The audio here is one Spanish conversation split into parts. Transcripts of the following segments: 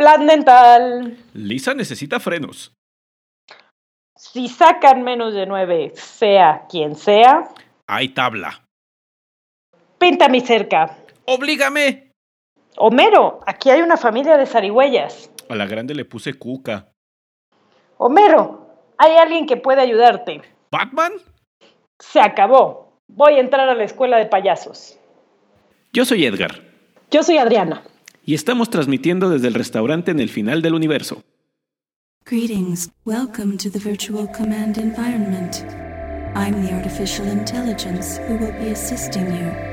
Plan dental. Lisa necesita frenos. Si sacan menos de nueve, sea quien sea, Hay tabla. pinta mi cerca. ¡Oblígame! Homero, aquí hay una familia de zarigüeyas. A la grande le puse cuca. Homero, hay alguien que puede ayudarte. ¿Batman? Se acabó. Voy a entrar a la escuela de payasos. Yo soy Edgar. Yo soy Adriana. Y estamos transmitiendo desde el restaurante en el final del universo. Greetings. Welcome to the virtual command environment. I'm the artificial intelligence who will be assisting you.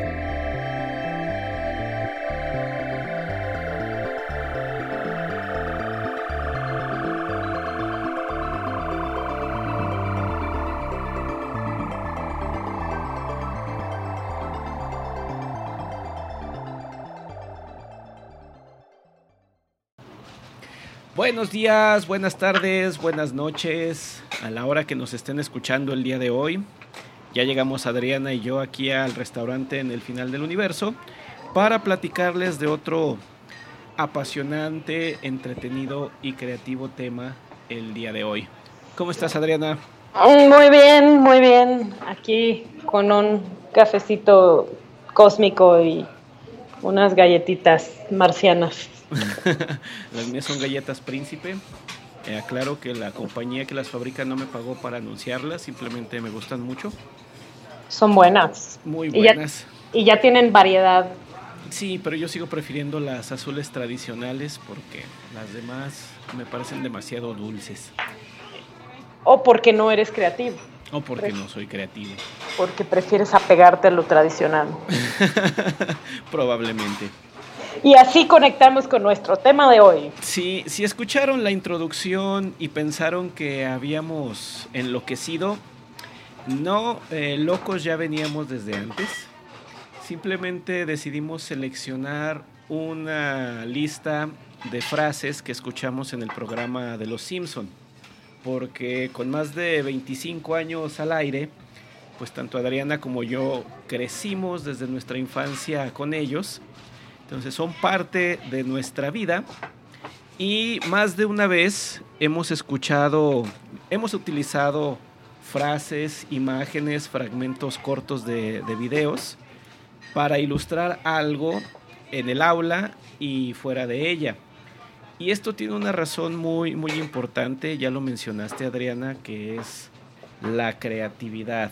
Buenos días, buenas tardes, buenas noches. A la hora que nos estén escuchando el día de hoy, ya llegamos Adriana y yo aquí al restaurante en el final del universo para platicarles de otro apasionante, entretenido y creativo tema el día de hoy. ¿Cómo estás, Adriana? Muy bien, muy bien. Aquí con un cafecito cósmico y unas galletitas marcianas. Las mías son galletas príncipe. Eh, aclaro que la compañía que las fabrica no me pagó para anunciarlas, simplemente me gustan mucho. Son buenas. Muy Y ya- buenas. Y ya tienen variedad. Sí, pero yo sigo prefiriendo las azules tradicionales porque las demás me parecen demasiado dulces. O porque no eres creativo. O porque no soy creativo. Porque prefieres apegarte a lo tradicional. Probablemente. Y así conectamos con nuestro tema de hoy. Si, si escucharon la introducción y pensaron que habíamos enloquecido, no, eh, locos ya veníamos desde antes. Simplemente decidimos seleccionar una lista de frases que escuchamos en el programa de Los Simpson, porque con más de 25 años al aire, pues tanto Adriana como yo crecimos desde nuestra infancia con ellos. Entonces son parte de nuestra vida y más de una vez hemos escuchado, hemos utilizado frases, imágenes, fragmentos cortos de, de videos para ilustrar algo en el aula y fuera de ella. Y esto tiene una razón muy, muy importante, ya lo mencionaste Adriana, que es la creatividad.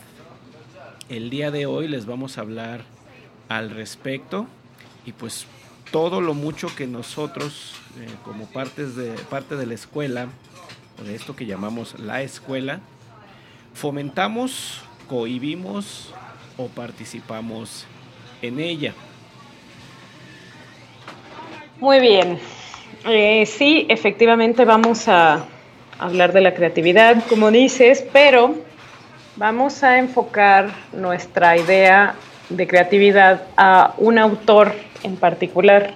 El día de hoy les vamos a hablar al respecto y pues todo lo mucho que nosotros eh, como partes de, parte de la escuela, o de esto que llamamos la escuela, fomentamos, cohibimos o participamos en ella. Muy bien. Eh, sí, efectivamente vamos a hablar de la creatividad, como dices, pero vamos a enfocar nuestra idea de creatividad a un autor en particular.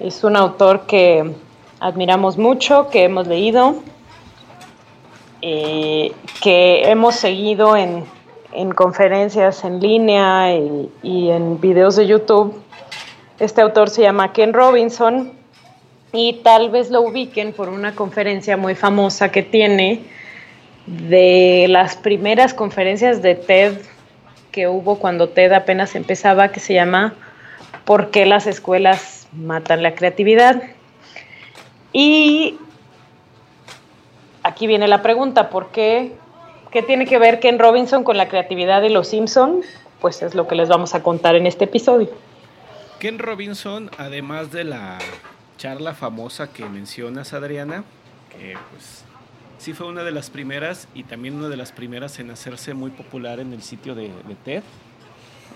Es un autor que admiramos mucho, que hemos leído, eh, que hemos seguido en, en conferencias en línea y, y en videos de YouTube. Este autor se llama Ken Robinson y tal vez lo ubiquen por una conferencia muy famosa que tiene de las primeras conferencias de TED que hubo cuando TED apenas empezaba, que se llama ¿Por qué las escuelas matan la creatividad? Y aquí viene la pregunta, ¿por qué? ¿Qué tiene que ver Ken Robinson con la creatividad de los Simpson? Pues es lo que les vamos a contar en este episodio. Ken Robinson, además de la charla famosa que mencionas, Adriana, que pues sí fue una de las primeras y también una de las primeras en hacerse muy popular en el sitio de, de TED,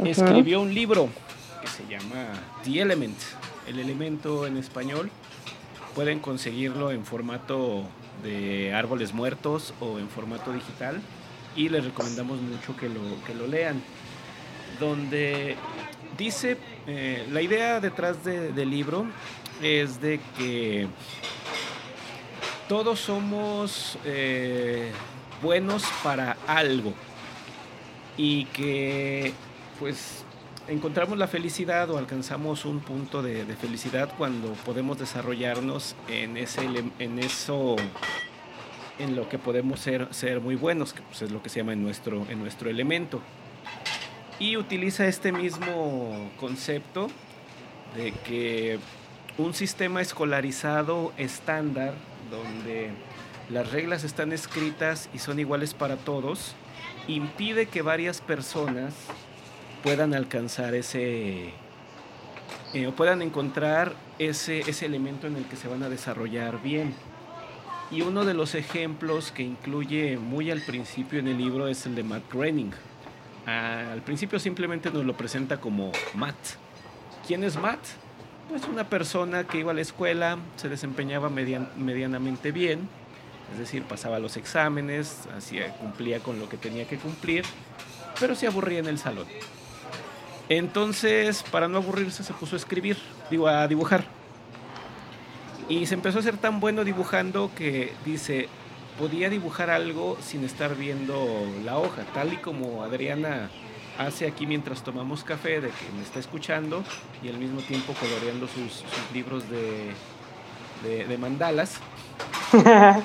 escribió un libro que se llama The Element, el elemento en español. Pueden conseguirlo en formato de árboles muertos o en formato digital y les recomendamos mucho que lo, que lo lean. Donde dice, eh, la idea detrás de- del libro es de que todos somos eh, buenos para algo y que pues encontramos la felicidad o alcanzamos un punto de, felicidad cuando podemos desarrollarnos en, ese, en eso, en lo que podemos ser, ser muy buenos, que pues, es lo que se llama en nuestro, en nuestro elemento. Y utiliza este mismo concepto de que un sistema escolarizado estándar, donde las reglas están escritas y son iguales para todos, impide que varias personas puedan alcanzar ese, eh, o puedan encontrar ese, ese elemento en el que se van a desarrollar bien. Y uno de los ejemplos que incluye muy al principio en el libro es el de Matt Groening. al principio simplemente nos lo presenta como Matt. ¿Quién es Matt? Pues una persona que iba a la escuela, se desempeñaba medianamente bien, es decir, pasaba los exámenes, hacía, cumplía con lo que tenía que cumplir, pero se aburría en el salón. Entonces, para no aburrirse, se puso a escribir, digo, a dibujar. Y se empezó a ser tan bueno dibujando que dice, podía dibujar algo sin estar viendo la hoja, tal y como Adriana hace aquí mientras tomamos café, de que me está escuchando y al mismo tiempo coloreando sus, libros de, de mandalas.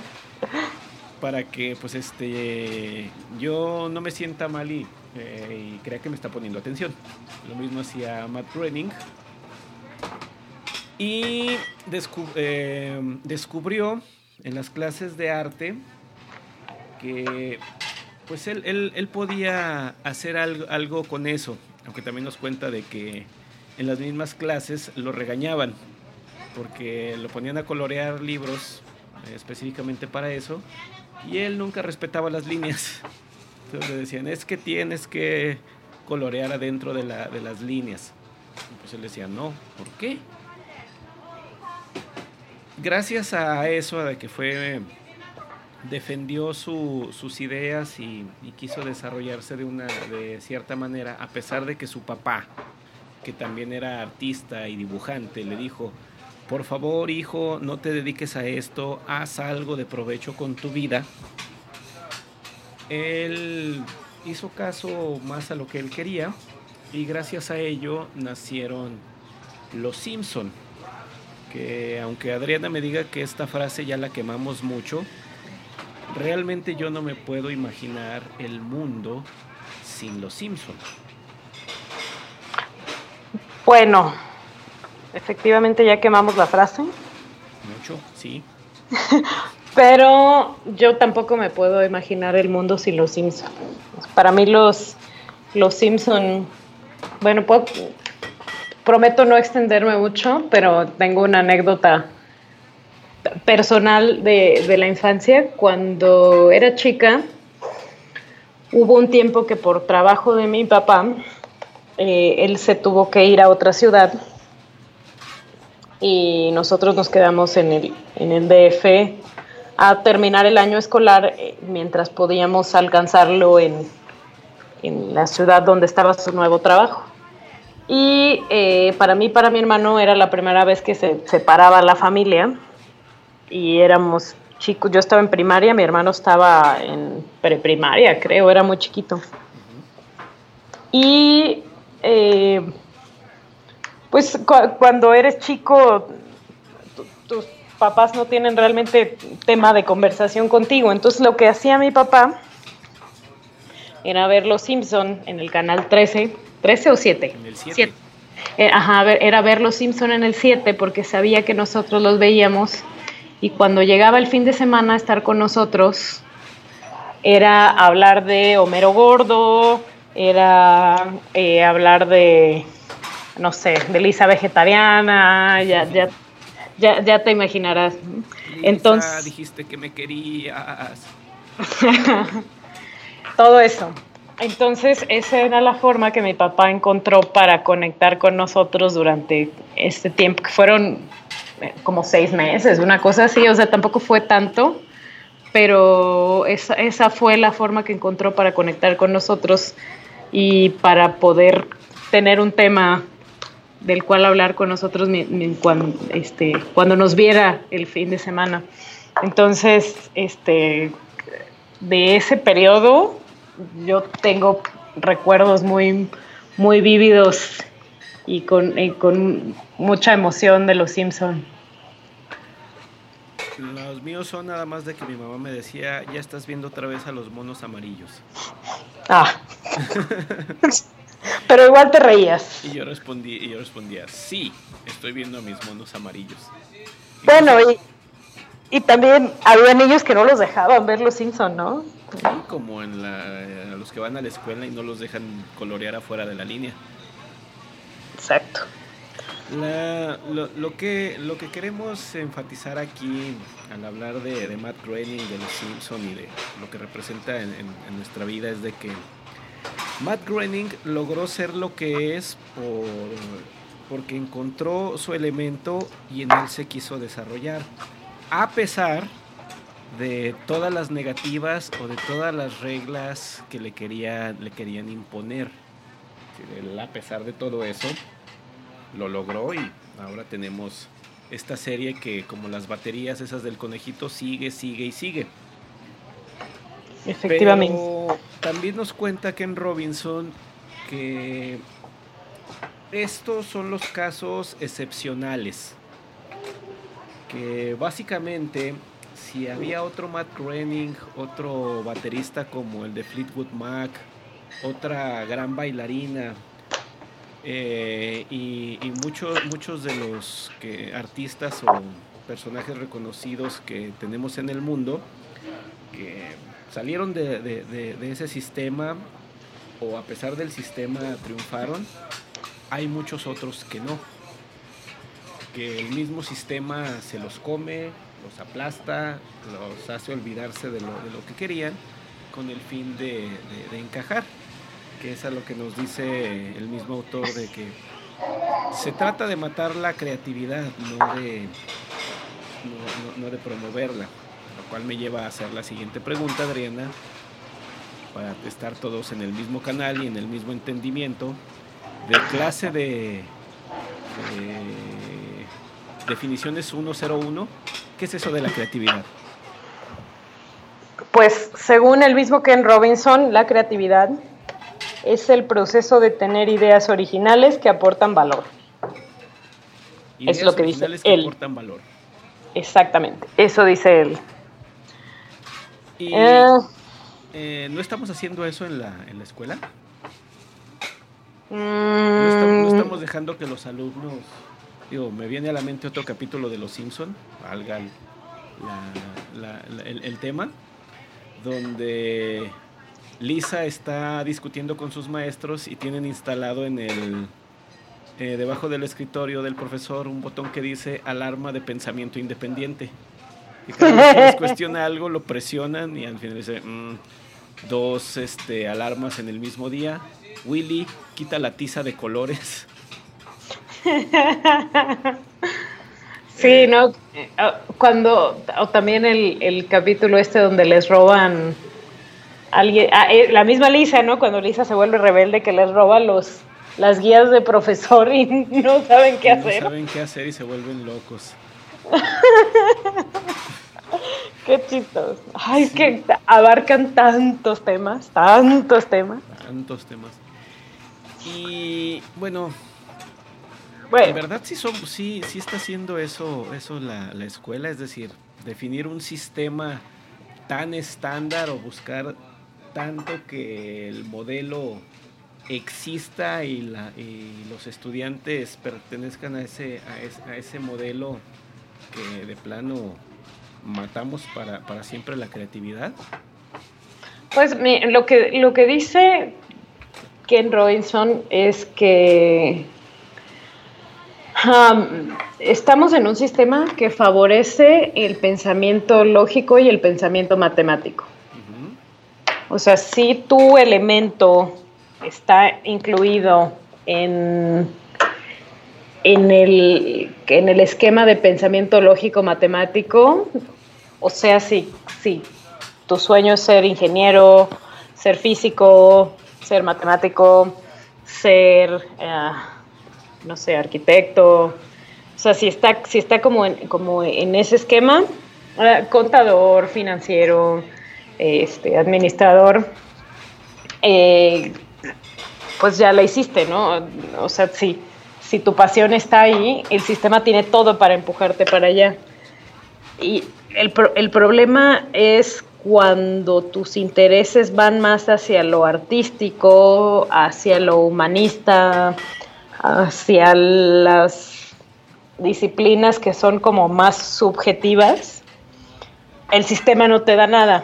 para que pues este yo no me sienta mal y, eh, y crea que me está poniendo atención. Lo mismo hacía Matt Groening. Y eh, descubrió en las clases de arte que pues él, él, podía hacer algo, algo, con eso, aunque también nos cuenta de que en las mismas clases lo regañaban, porque lo ponían a colorear libros eh, específicamente para eso, y él nunca respetaba las líneas. Entonces le decían, es que tienes que colorear adentro de, la, de las líneas. Y pues él decía, no, ¿por qué? Gracias a eso, de que fue defendió sus ideas y, y, quiso desarrollarse de una de cierta manera a pesar de que su papá que también era artista y dibujante le dijo por favor hijo, no te dediques a esto, haz algo de provecho con tu vida. Él hizo caso más a lo que él quería y gracias a ello nacieron los Simpson. Que aunque Adriana me diga que esta frase ya la quemamos mucho, realmente yo no me puedo imaginar el mundo sin los Simpson. Bueno, efectivamente ya quemamos la frase. Mucho, sí. Pero yo tampoco me puedo imaginar el mundo sin los Simpson. Para mí los, los Simpson, bueno, prometo no extenderme mucho, pero tengo una anécdota personal de, de la infancia. Cuando era chica, hubo un tiempo que por trabajo de mi papá, eh, él se tuvo que ir a otra ciudad y nosotros nos quedamos en el, en el DF a terminar el año escolar eh, mientras podíamos alcanzarlo en, en, la ciudad donde estaba su nuevo trabajo. Y eh, para mí, para mi hermano, era la primera vez que se separaba la familia y éramos chicos. Yo estaba en primaria, mi hermano estaba en preprimaria, creo, era muy chiquito. Y eh, pues cuando eres chico, tus papás no tienen realmente tema de conversación contigo. Entonces lo que hacía mi papá era ver Los Simpson en el canal 13, 13 o 7. En el 7. Eh, ajá, era ver Los Simpson en el 7 porque sabía que nosotros los veíamos y cuando llegaba el fin de semana a estar con nosotros era hablar de Homero Gordo, era eh, hablar de no sé, de Lisa vegetariana, ya, ya, ya, ya te imaginarás. Entonces, dijiste que me querías. todo eso. Entonces, esa era la forma que mi papá encontró para conectar con nosotros durante este tiempo, que fueron como seis meses, una cosa así, o sea, tampoco fue tanto, pero esa, esa fue la forma que encontró para conectar con nosotros y para poder tener un tema del cual hablar con nosotros cuando, este, cuando nos viera el fin de semana. Entonces, este, de ese periodo yo tengo recuerdos muy, muy vívidos y con, con mucha emoción de los Simpson. Los míos son nada más de que mi mamá me decía, ya estás viendo otra vez a los monos amarillos. Ah. Pero igual te reías. Y yo respondí, y yo respondía, sí, estoy viendo a mis monos amarillos. bueno, y, también había niños que no los dejaban ver los Simpson, ¿no? como en la, los que van a la escuela y no los dejan colorear afuera de la línea. Exacto. Lo, que, lo que queremos enfatizar aquí al hablar de, Matt Groening, de los Simpson y de lo que representa en, nuestra vida es de que Matt Groening logró ser lo que es por, porque encontró su elemento y en él se quiso desarrollar. A pesar de todas las negativas o de todas las reglas que le, querían, le querían imponer. a pesar de todo eso, lo logró y ahora tenemos esta serie que como las baterías esas del conejito sigue, sigue y sigue. Efectivamente. también nos cuenta Ken Robinson que estos son los casos excepcionales. Que básicamente si había otro Matt Groening, otro baterista como el de Fleetwood Mac, otra gran bailarina, eh, y, muchos, muchos de los que, artistas o personajes reconocidos que tenemos en el mundo que salieron de, ese sistema o a pesar del sistema triunfaron, hay muchos otros que no. Que el mismo sistema se los come, los aplasta, los hace olvidarse de lo, de lo que querían con el fin de encajar que es a lo que nos dice el mismo autor de que se trata de matar la creatividad, no de, no, de promoverla. Lo cual me lleva a hacer la siguiente pregunta, Adriana, para estar todos en el mismo canal y en el mismo entendimiento de clase de, de definiciones 101. ¿Qué es eso de la creatividad? Pues según el mismo Ken Robinson, la creatividad es el proceso de tener ideas originales que aportan valor. es lo que dice él. aportan valor. Exactamente, eso dice él. Eh, eh, ¿No estamos haciendo eso en la, en la escuela? ¿No, estamos, dejando que los alumnos... Digo, me viene a la mente otro capítulo de Los Simpson, valga el tema, donde Lisa está discutiendo con sus maestros y tienen instalado en el eh, debajo del escritorio del profesor un botón que dice alarma de pensamiento independiente. Y cada vez que les cuestiona algo, lo presionan y al final dice mm, dos este, alarmas en el mismo día. Willy quita la tiza de colores. Sí, ¿no? Eh, cuando, o también el, el capítulo este donde les roban alguien, ah, eh, la misma Lisa, ¿no? Cuando Lisa se vuelve rebelde que les roba los las guías de profesor y no saben qué hacer. No saben qué hacer y se vuelven locos. qué chistoso. Ay, es que abarcan tantos temas, tantos temas. Tantos temas. Y bueno, bueno. en verdad sí, son, sí, sí está haciendo eso, eso la, la escuela, es decir, definir un sistema tan estándar o buscar tanto que el modelo exista y, los estudiantes pertenezcan a ese, a ese, modelo que de plano matamos para, para siempre la creatividad? Pues lo que, lo que dice Ken Robinson es que um, estamos en un sistema que favorece el pensamiento lógico y el pensamiento matemático. O sea, si tu elemento está incluido en, en, el, en el esquema de pensamiento lógico matemático, o sea, si, si tu sueño es ser ingeniero, ser físico, ser matemático, ser, eh, no sé, arquitecto, o sea, si está, si está como, en, como en ese esquema, eh, contador, financiero, este, administrador, eh, pues ya la hiciste, ¿no? O sea, si, si tu pasión está ahí, el sistema tiene todo para empujarte para allá. Y el, el problema es cuando tus intereses van más hacia lo artístico, hacia lo humanista, hacia las disciplinas que son como más subjetivas, el sistema no te da nada.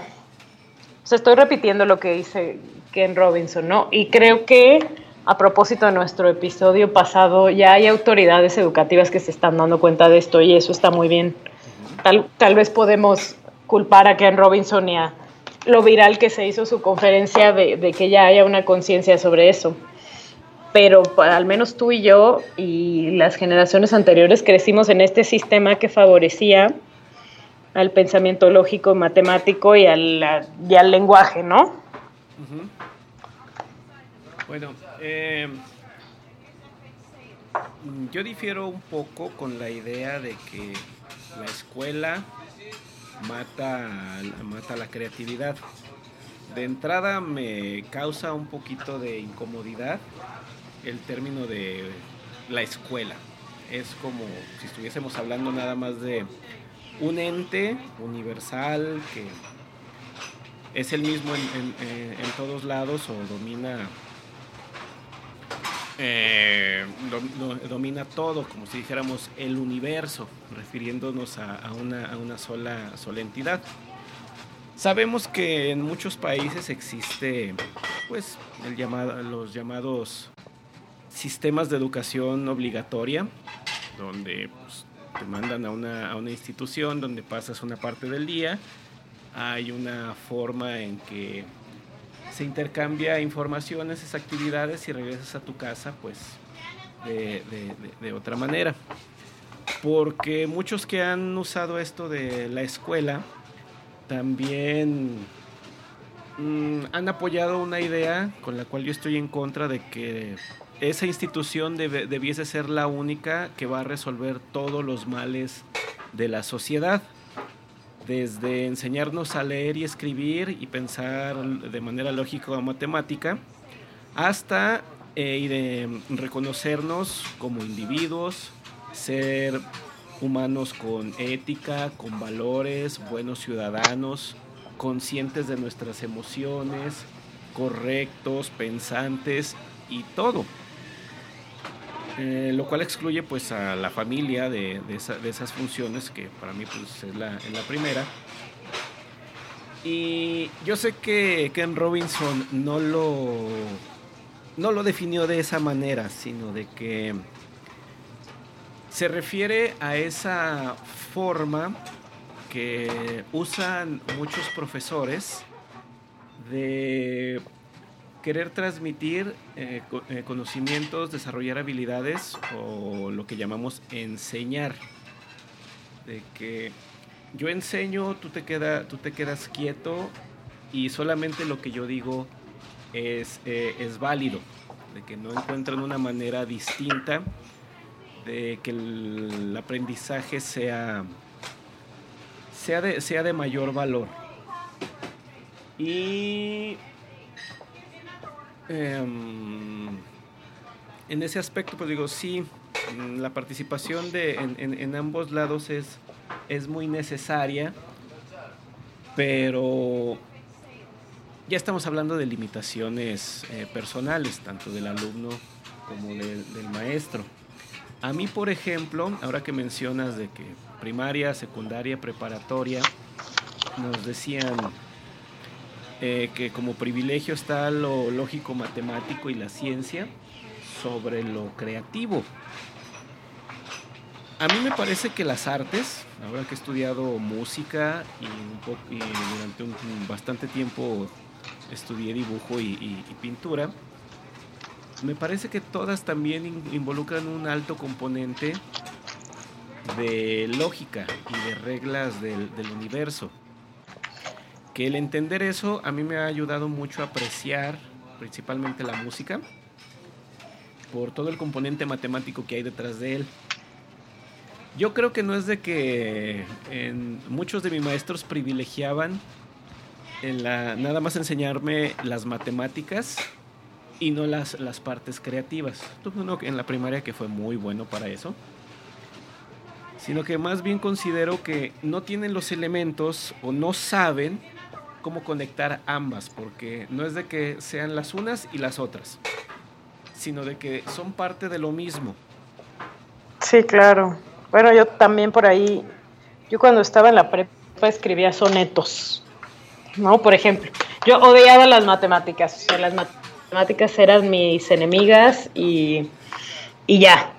O sea, estoy repitiendo lo que dice Ken Robinson, ¿no? Y creo que a propósito de nuestro episodio pasado, ya hay autoridades educativas que se están dando cuenta de esto y eso está muy bien. Tal, tal vez podemos culpar a Ken Robinson y a lo viral que se hizo su conferencia de, que ya haya una conciencia sobre eso. Pero al menos tú y yo y las generaciones anteriores crecimos en este sistema que favorecía al pensamiento lógico, matemático y al, y al lenguaje, ¿no? Bueno, eh, yo difiero un poco con la idea de que la escuela mata, mata la creatividad. De entrada me causa un poquito de incomodidad el término de la escuela. Es como si estuviésemos hablando nada más de un ente universal que es el mismo en, en todos lados o domina eh, domina todo, como si dijéramos el universo, refiriéndonos a, una, sola, sola entidad. Sabemos que en muchos países existe pues el los llamados sistemas de educación obligatoria, donde pues, te mandan a una, a una institución donde pasas una parte del día. Hay una forma en que se intercambia información, esas actividades y regresas a tu casa pues de, otra manera. Porque muchos que han usado esto de la escuela también mm, han apoyado una idea con la cual yo estoy en contra de que esa institución debiese ser la única que va a resolver todos los males de la sociedad desde enseñarnos a leer y escribir y pensar de manera lógica o matemática, hasta eh, reconocernos como individuos, ser humanos con ética, con valores, buenos ciudadanos, conscientes de nuestras emociones, correctos, pensantes y todo. Eh, lo cual excluye pues a la familia de, esas funciones que para mí pues es la, primera. Y yo sé que Ken Robinson no lo, no lo definió de esa manera, sino de que se refiere a esa forma que usan muchos profesores de querer transmitir eh, eh, conocimientos, desarrollar habilidades o lo que llamamos enseñar. De que yo enseño, tú te, queda, tú te quedas quieto y solamente lo que yo digo es, eh, es válido. De que no encuentran una manera distinta de que el, aprendizaje sea, sea, de, sea de mayor valor. Y Em, en ese aspecto, pues digo, sí, la participación de, en, ambos lados es, es muy necesaria, pero ya estamos hablando de limitaciones eh, personales, tanto del alumno como del maestro. A mí, por ejemplo, ahora que mencionas de que primaria, secundaria, preparatoria, nos decían eh, que como privilegio está lo lógico matemático y la ciencia sobre lo creativo. A mí me parece que las artes, ahora que he estudiado música y, durante un, bastante tiempo estudié dibujo y, pintura, me parece que todas también involucran un alto componente de lógica y de reglas del universo que el entender eso a mí me ha ayudado mucho a apreciar principalmente la música por todo el componente matemático que hay detrás de él. Yo creo que no es de que muchos de mis maestros privilegiaban en la, nada más enseñarme las matemáticas y no las, las partes creativas. Tuve uno en la primaria que fue muy bueno para eso. Sino que más bien considero que no tienen los elementos o no saben cómo conectar ambas, porque no es de que sean las unas y las otras, sino de que son parte de lo mismo. Sí, claro. Bueno, yo también por ahí, yo cuando estaba en la prepa escribía sonetos, ¿no? Por ejemplo, yo odiaba las matemáticas, o sea, las matemáticas eran mis enemigas y, y ya.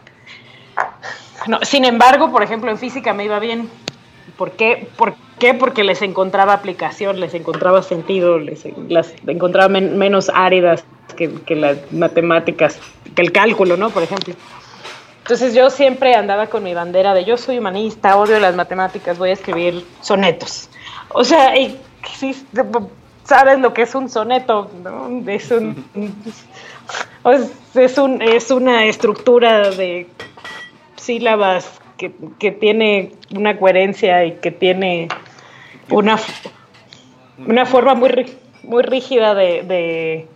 No, sin embargo, por ejemplo, en física me iba bien. ¿Por qué? ¿Por qué? Porque les encontraba aplicación, les encontraba sentido, les las encontraba menos áridas que, las matemáticas, que el cálculo, ¿no? Por ejemplo. Entonces yo siempre andaba con mi bandera de yo soy humanista, odio las matemáticas, voy a escribir sonetos. O sea, y, sí, ¿sabes lo que es un soneto? ¿no? Es, un, es, un, es una estructura de sílabas que, que, tiene una coherencia y que tiene una, una forma muy, muy rígida de, de,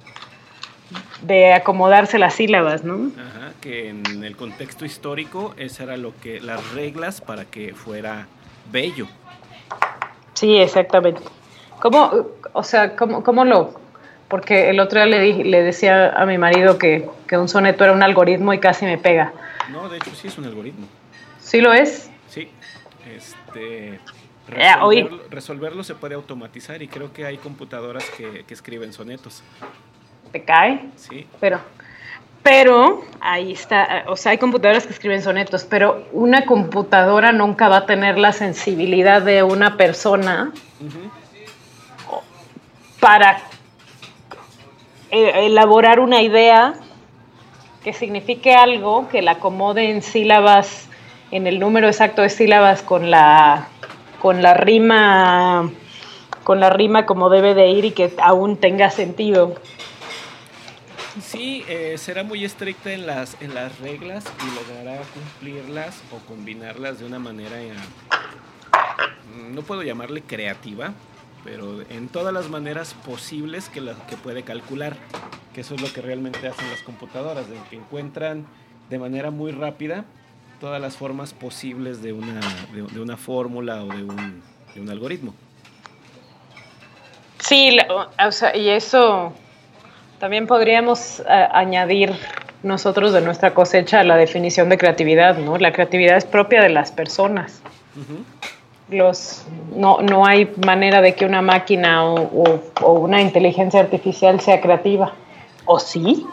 de acomodarse las sílabas, ¿no? Ajá, que en el contexto histórico esa era lo que las reglas para que fuera bello. Sí, exactamente. ¿Cómo, o sea, cómo, cómo lo...? Porque el otro día le, le decía a mi marido que, que un soneto era un algoritmo y casi me pega. No, de hecho sí es un algoritmo. ¿Sí lo es? Sí. Este, resolverlo, resolverlo se puede automatizar y creo que hay computadoras que, que escriben sonetos. ¿Te cae? Sí. Pero, pero ahí está, o sea, hay computadoras que escriben sonetos, pero una computadora nunca va a tener la sensibilidad de una persona para eh, elaborar una idea que signifique algo, que la acomode en sílabas, en el número exacto de sílabas con la, con la rima, con la rima como debe de ir y que aún tenga sentido. Sí, eh, será muy estricta en las, en las reglas y logrará cumplirlas o combinarlas de una manera, eh, no puedo llamarle creativa, pero en todas las maneras posibles que, la, que puede calcular, que eso es lo que realmente hacen las computadoras, de que encuentran de manera muy rápida todas las formas posibles de una, de, de una fórmula o de un, de un algoritmo. Sí, la- o sea, y eso también podríamos a- añadir nosotros de nuestra cosecha la definición de creatividad, ¿no? La creatividad es propia de las personas. Los, no, no hay manera de que una máquina o, o- o una inteligencia artificial sea creativa. ¿O sí?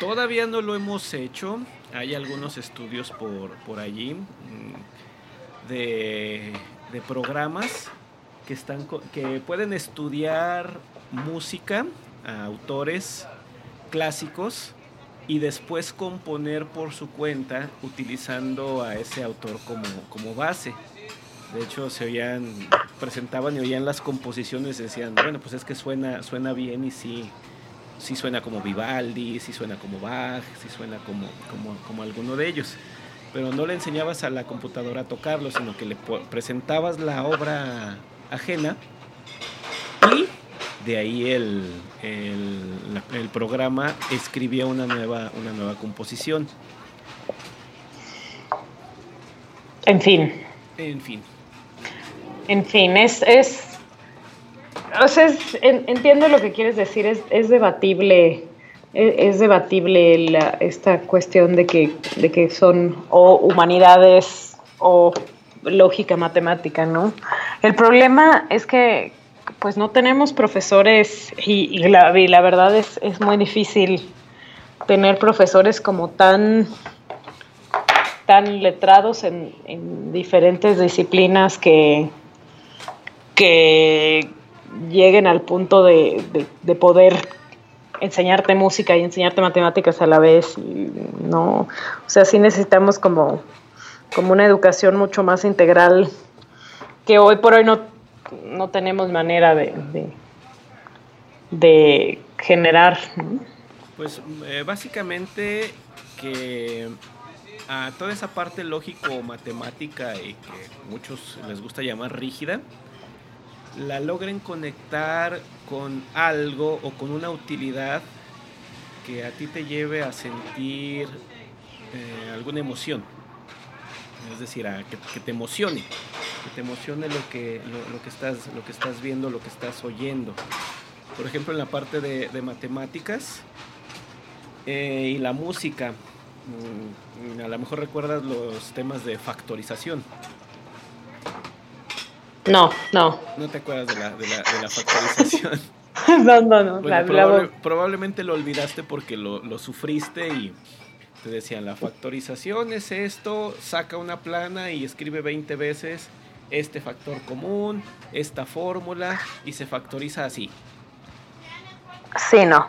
Todavía no lo hemos hecho. Hay algunos estudios por, por allí mm, de, de programas que, están, que pueden estudiar música a autores clásicos y después componer por su cuenta utilizando a ese autor como, como base. De hecho, se oían, presentaban y oían las composiciones decían, bueno, pues es que suena, suena bien y sí, sí suena como Vivaldi, sí suena como Bach, sí suena como, como, como alguno de ellos. Pero no le enseñabas a la computadora a tocarlo, sino que le presentabas la obra ajena y de ahí el, el programa escribía una nueva, una nueva composición. En fin, En fin, en fin, es... es o sea, es- en- entiendo lo que quieres decir, es, es debatible, es, es debatible la- esta cuestión de que, de que son o humanidades o lógica matemática, ¿no? El problema es que pues no tenemos profesores y, y la, y la verdad es, es muy difícil tener profesores como tan tan letrados en, en diferentes disciplinas que, que lleguen al punto de, de- de poder enseñarte música y enseñarte matemáticas a la vez. y no, o sea, sí necesitamos como, como una educación mucho más integral que hoy por hoy no, no tenemos manera de, de, de generar. pues eh, básicamente que a toda esa parte lógico-matemática y que muchos les gusta llamar rígida, la logren conectar con algo o con una utilidad que a ti te lleve a sentir eh, alguna emoción. Es decir, a que, te emocione, que te emocione lo que, lo, que estás, lo que estás viendo, lo que estás oyendo. Por ejemplo, en la parte de, matemáticas eh, y la música, mm, a lo mejor recuerdas los temas de factorización. No, no. ¿No te acuerdas de la, de la, factorización? no, no, no. probablemente lo olvidaste porque lo, lo sufriste y te decían, la factorización es esto, saca una plana y escribe 20 veces este factor común, esta fórmula y se factoriza así. Sí, no.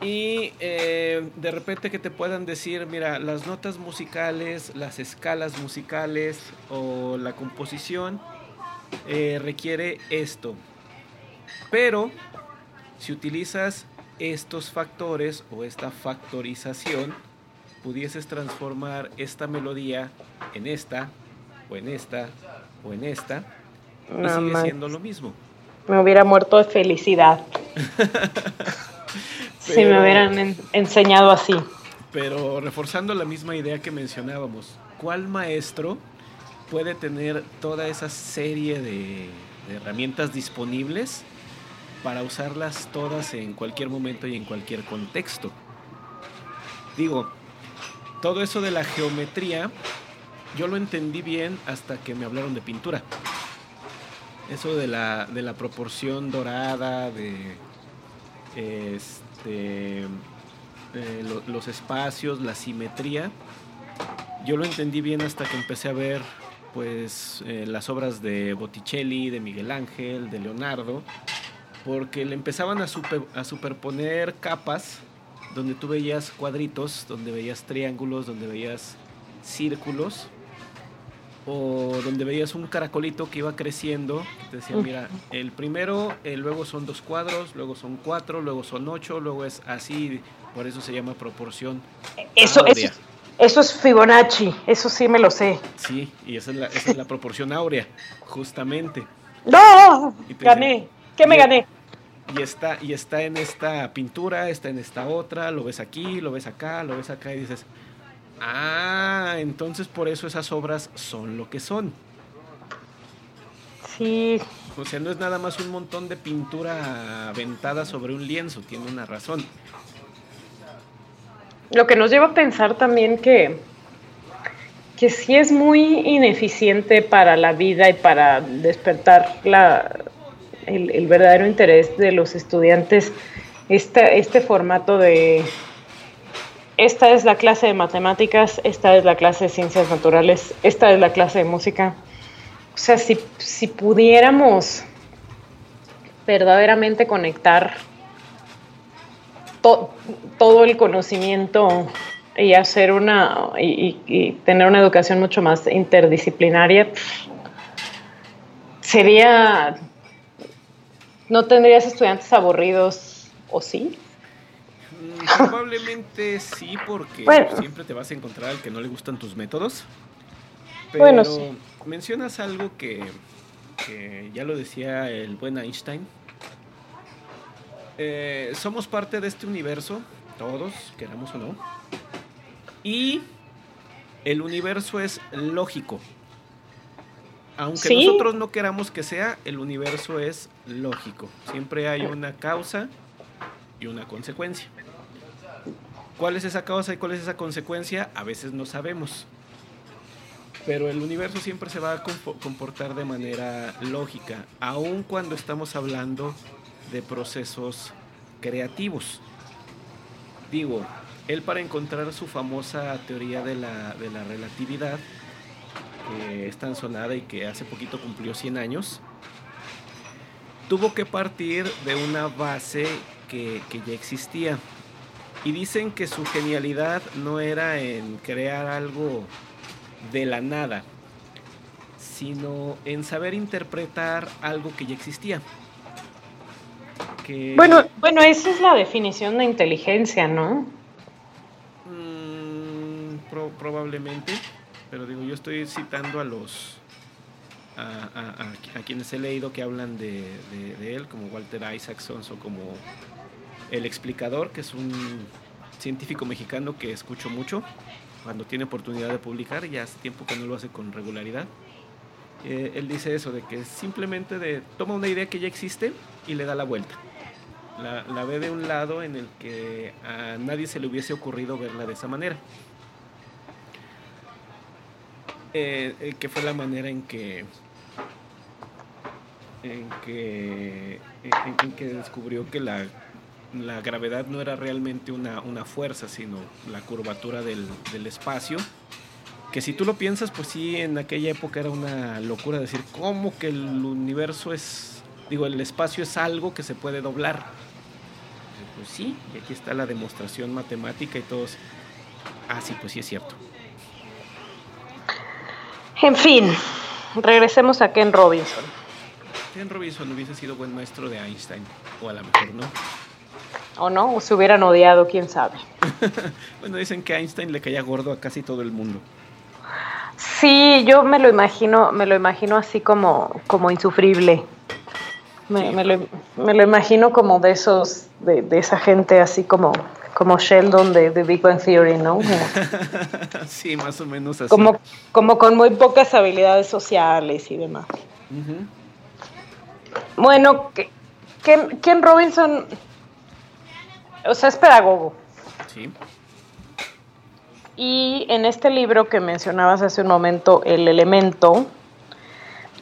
Y eh, de repente que te puedan decir, mira, las notas musicales, las escalas musicales o la composición eh, requiere esto. Pero si utilizas estos factores o esta factorización, pudieses transformar esta melodía en esta, o en esta, o en esta, y sigue siendo lo mismo. Me hubiera muerto de felicidad. si me hubieran enseñado así. Pero reforzando la misma idea que mencionábamos, ¿cuál maestro puede tener toda esa serie de, herramientas disponibles para usarlas todas en cualquier momento y en cualquier contexto? Digo, todo eso de la geometría, yo lo entendí bien hasta que me hablaron de pintura. Eso de la, de la proporción dorada, de este, los espacios, la simetría. Yo lo entendí bien hasta que empecé a ver pues eh, las obras de Botticelli, de Miguel Ángel, de Leonardo, porque le empezaban a, a superponer capas donde tú veías cuadritos, donde veías triángulos, donde veías círculos, o donde veías un caracolito que iba creciendo, que te decía, mira, el primero, eh, luego son dos cuadros, luego son cuatro, luego son ocho, luego es así, por eso se llama proporción. Eso, eso, eso, es Fibonacci, eso sí me lo sé. Sí, y esa es la, esa es la proporción áurea, justamente. ¡No! Gané. ¿Qué me gané? y está, y está en esta pintura, está en esta otra, lo ves aquí, lo ves acá, lo ves acá y dices, ah, entonces por eso esas obras son lo que son. Sí. O sea, no es nada más un montón de pintura aventada sobre un lienzo, tiene una razón. Lo que nos lleva a pensar también que, que sí es muy ineficiente para la vida y para despertar la, el, verdadero interés de los estudiantes este, este formato de esta es la clase de matemáticas, esta es la clase de ciencias naturales, esta es la clase de música. O sea, si, si pudiéramos verdaderamente conectar todo el conocimiento y hacer una y, y, tener una educación mucho más interdisciplinaria sería ¿No tendrías estudiantes aburridos o sí? Probablemente sí, porque siempre te vas a encontrar al que no le gustan tus métodos. Pero bueno, mencionas algo que, ya lo decía el buen Einstein. Eh, somos parte de este universo, todos, queramos o no. Y el universo es lógico. Aunque nosotros no queramos que sea, el universo es lógico. Siempre hay una causa y una consecuencia. ¿Cuál es esa causa y cuál es esa consecuencia? A veces no sabemos. Pero el universo siempre se va a comportar de manera lógica, aun cuando estamos hablando de procesos creativos. Digo, él para encontrar su famosa teoría de la, de la relatividad, que es tan sonada y que hace poquito cumplió 100 años, tuvo que partir de una base que, ya existía. Y dicen que su genialidad no era en crear algo de la nada, sino en saber interpretar algo que ya existía. Bueno, bueno, esa es la definición de inteligencia, ¿no? Mm, probablemente. Pero digo, yo estoy citando a los a, quienes he leído que hablan de, él, como Walter Isaacson o como El Explicador, que es un científico mexicano que escucho mucho cuando tiene oportunidad de publicar, ya hace tiempo que no lo hace con regularidad. Eh, él dice eso, de que simplemente de, toma una idea que ya existe y le da la vuelta. La, ve de un lado en el que a nadie se le hubiese ocurrido verla de esa manera. Eh, eh, que fue la manera en que en que, en, que descubrió que la, la, gravedad no era realmente una, una fuerza, sino la curvatura del, del, espacio. Que si tú lo piensas, pues sí, en aquella época era una locura decir, ¿cómo que el universo es, digo, el espacio es algo que se puede doblar? Pues sí, y aquí está la demostración matemática y todos, ah, sí, pues sí es cierto. En fin, regresemos a Ken Robinson. Ken Robinson hubiese sido buen maestro de Einstein, o a lo mejor no. O no, o se hubieran odiado, quién sabe. bueno, dicen que Einstein le caía gordo a casi todo el mundo. Sí, yo me lo imagino, me lo imagino así como, como insufrible. Me, me, lo, me lo, imagino como de esos, de, de esa gente así como como Sheldon de, de Big Bang Theory, ¿no? sí, más o menos así. Como, como con muy pocas habilidades sociales y demás. Bueno, Ken, Ken, Robinson, o sea, es pedagogo. Sí. Y en este libro que mencionabas hace un momento, El elemento,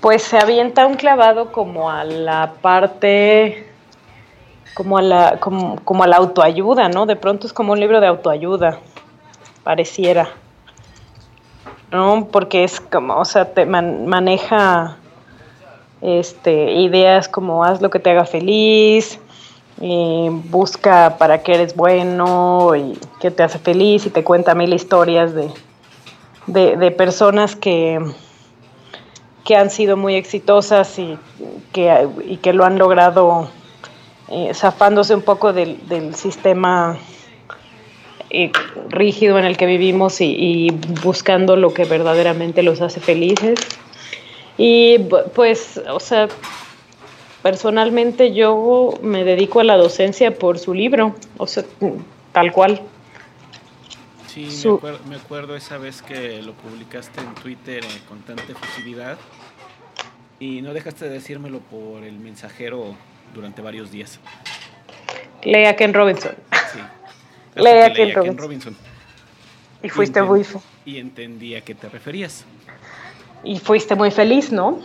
pues se avienta un clavado como a la parte como a la, como, como a la autoayuda, ¿no? De pronto es como un libro de autoayuda, pareciera. ¿No? Porque es como, o sea, te maneja este, ideas como haz lo que te haga feliz, busca para qué eres bueno y qué te hace feliz y te cuenta mil historias de, de, personas que, que han sido muy exitosas y que, y que lo han logrado eh, zafándose un poco del, sistema eh, rígido en el que vivimos y, buscando lo que verdaderamente los hace felices. Y pues, o sea, personalmente yo me dedico a la docencia por su libro, o sea, tal cual. Sí, me, acuerdo, esa vez que lo publicaste en Twitter eh, con tanta efusividad y no dejaste de decírmelo por el mensajero durante varios días. Lea Ken Robinson. Sí. Lea Ken, Robinson. Y fuiste muy Y entendí a qué te referías. Y fuiste muy feliz, ¿no?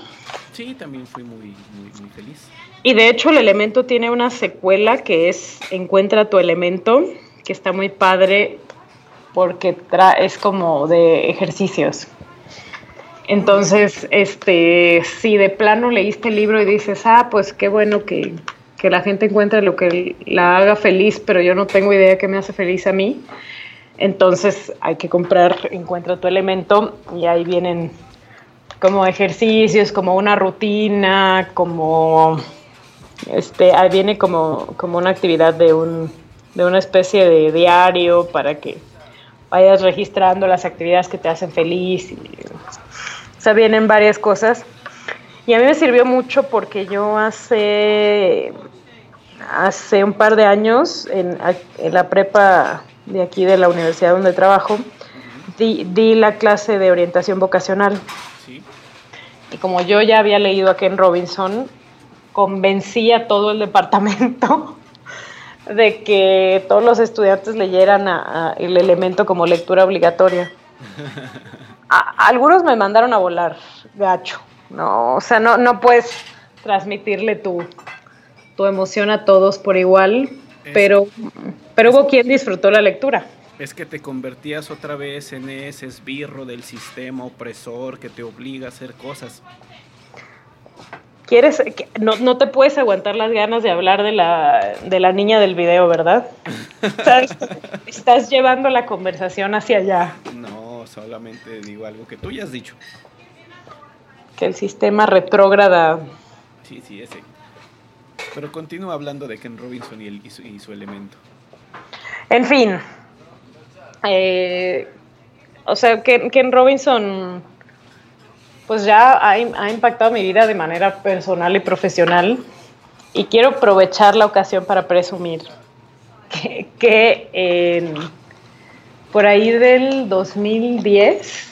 Sí, también fui muy, muy, feliz. Y de hecho el elemento tiene una secuela que es Encuentra tu elemento, que está muy padre porque es como de ejercicios. Entonces, este, si de plano leíste el libro y dices, ah, pues qué bueno que, la gente encuentre lo que la haga feliz, pero yo no tengo idea de qué me hace feliz a mí, entonces hay que comprar Encuentra tu elemento y ahí vienen como ejercicios, como una rutina, como este, ahí viene como, como una actividad de un, de una especie de diario para que vayas registrando las actividades que te hacen feliz y o sea, vienen varias cosas. Y a mí me sirvió mucho porque yo hace, hace un par de años, en, la prepa de aquí de la universidad donde trabajo, di, la clase de orientación vocacional. Y como yo ya había leído a Ken Robinson, convencí a todo el departamento de que todos los estudiantes leyeran el elemento como lectura obligatoria. algunos me mandaron a volar, gacho, ¿no? O sea, no, no puedes transmitirle tu, tu emoción a todos por igual, pero, pero hubo quien disfrutó la lectura. Es que te convertías otra vez en ese esbirro del sistema opresor que te obliga a hacer cosas. ¿Quieres? No, no te puedes aguantar las ganas de hablar de la, de la niña del video, ¿verdad? estás, estás llevando la conversación hacia allá. No, solamente digo algo que tú ya has dicho. Que el sistema retrógrada. Sí, sí, ese. Pero continúa hablando de Ken Robinson y, el, y, su, elemento. En fin. Eh, o sea, Ken, Ken, Robinson, pues ya ha, ha impactado mi vida de manera personal y profesional. Y quiero aprovechar la ocasión para presumir que, por ahí del 2010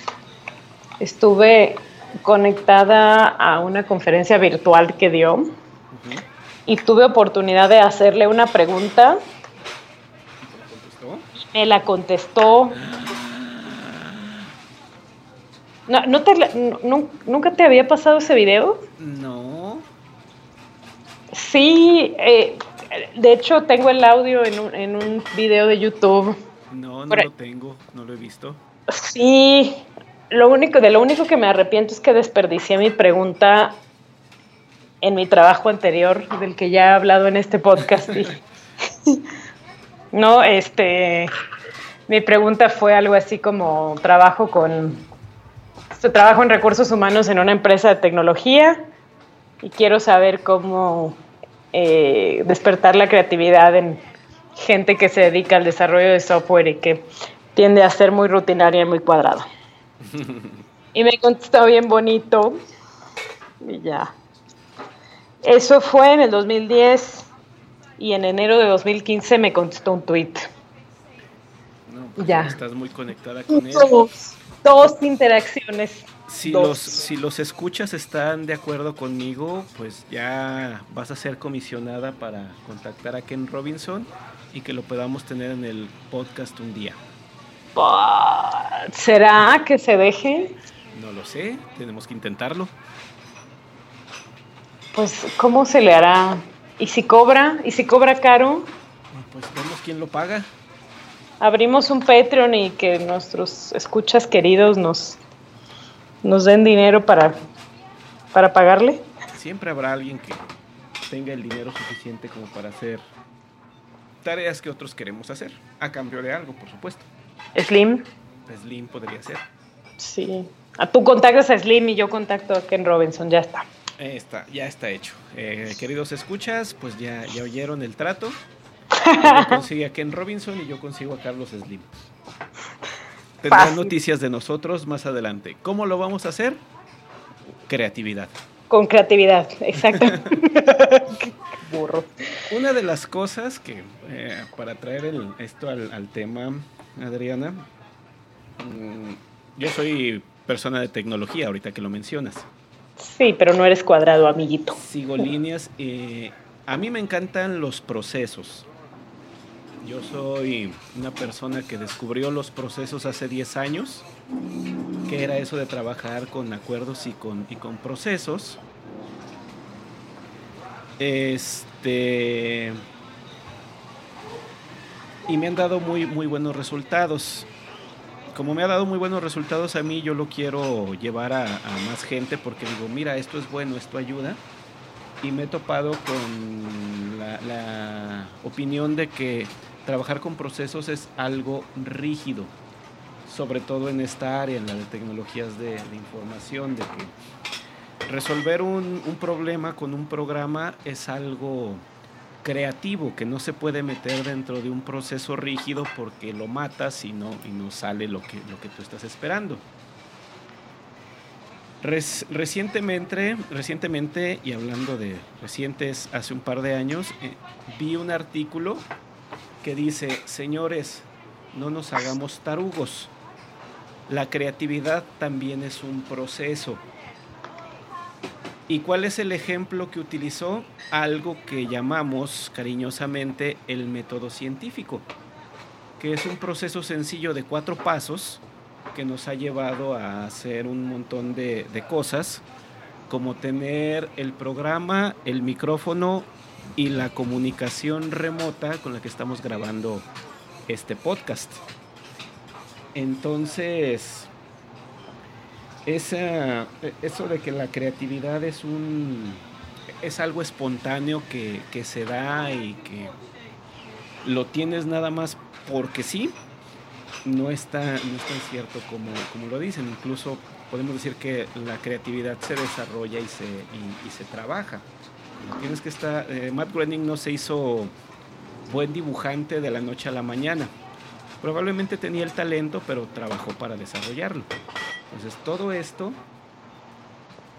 estuve conectada a una conferencia virtual que dio y tuve oportunidad de hacerle una pregunta. Me la contestó. No, no te, ¿Nunca te había pasado ese video? No. Sí, eh, de hecho tengo el audio en un, en un video de YouTube. No, no lo tengo, no lo he visto. Sí, lo único, de lo único que me arrepiento es que desperdicié mi pregunta en mi trabajo anterior, del que ya he hablado en este podcast. no, este, mi pregunta fue algo así como trabajo con, trabajo en recursos humanos en una empresa de tecnología y quiero saber cómo eh, despertar la creatividad en gente que se dedica al desarrollo de software y que tiende a ser muy rutinaria y muy cuadrada. y me contestó bien bonito y ya. Eso fue en el 2010 y en enero de 2015 me contestó un tweet. Pues ya. Estás muy conectada con él. Dos, interacciones. Si los, si los escuchas están de acuerdo conmigo, pues ya vas a ser comisionada para contactar a Ken Robinson y que lo podamos tener en el podcast un día. ¿Será que se deje? No lo sé, tenemos que intentarlo. Pues, ¿cómo se le hará? ¿Y si cobra? ¿Y si cobra caro? Pues vemos quién lo paga. Abrimos un Patreon y que nuestros escuchas queridos nos, nos den dinero para, para pagarle. Siempre habrá alguien que tenga el dinero suficiente como para hacer tareas que otros queremos hacer, a cambio de algo, por supuesto. Slim. Slim podría ser. Sí. A tú contactas a Slim y yo contacto a Ken Robinson, ya está. Está, ya está hecho. Eh, queridos escuchas, pues ya, ya oyeron el trato. consigue a Ken Robinson y yo consigo a Carlos Slim. Tendrán noticias de nosotros más adelante. ¿Cómo lo vamos a hacer? Creatividad. Con creatividad, exacto. Burro. Una de las cosas que, eh, para traer esto al, tema, Adriana, mm, yo soy persona de tecnología, ahorita que lo mencionas. Sí, pero no eres cuadrado, amiguito. Sigo líneas. Eh, a mí me encantan los procesos. Yo soy una persona que descubrió los procesos hace 10 años, que era eso de trabajar con acuerdos y con, y con procesos. Este. Y me han dado muy, muy buenos resultados como me ha dado muy buenos resultados a mí, yo lo quiero llevar a, más gente porque digo, mira, esto es bueno, esto ayuda. Y me he topado con la, opinión de que trabajar con procesos es algo rígido, sobre todo en esta área, en la de tecnologías de, información, de que resolver un, un problema con un programa es algo creativo que no se puede meter dentro de un proceso rígido porque lo matas y no, y no sale lo que, lo que tú estás esperando. recientemente, recientemente, y hablando de recientes, hace un par de años, eh, vi un artículo que dice, señores, no nos hagamos tarugos. La creatividad también es un proceso. ¿Y cuál es el ejemplo que utilizó? Algo que llamamos cariñosamente el método científico, que es un proceso sencillo de cuatro pasos que nos ha llevado a hacer un montón de, cosas, como tener el programa, el micrófono y la comunicación remota con la que estamos grabando este podcast. Entonces, esa, eso de que la creatividad es un es algo espontáneo que, se da y que lo tienes nada más porque sí, no está, no es tan cierto como, como lo dicen. Incluso podemos decir que la creatividad se desarrolla y se, y, se trabaja. Tienes que estar, eh, Matt Groening no se hizo buen dibujante de la noche a la mañana. Probablemente tenía el talento, pero trabajó para desarrollarlo. Entonces todo esto,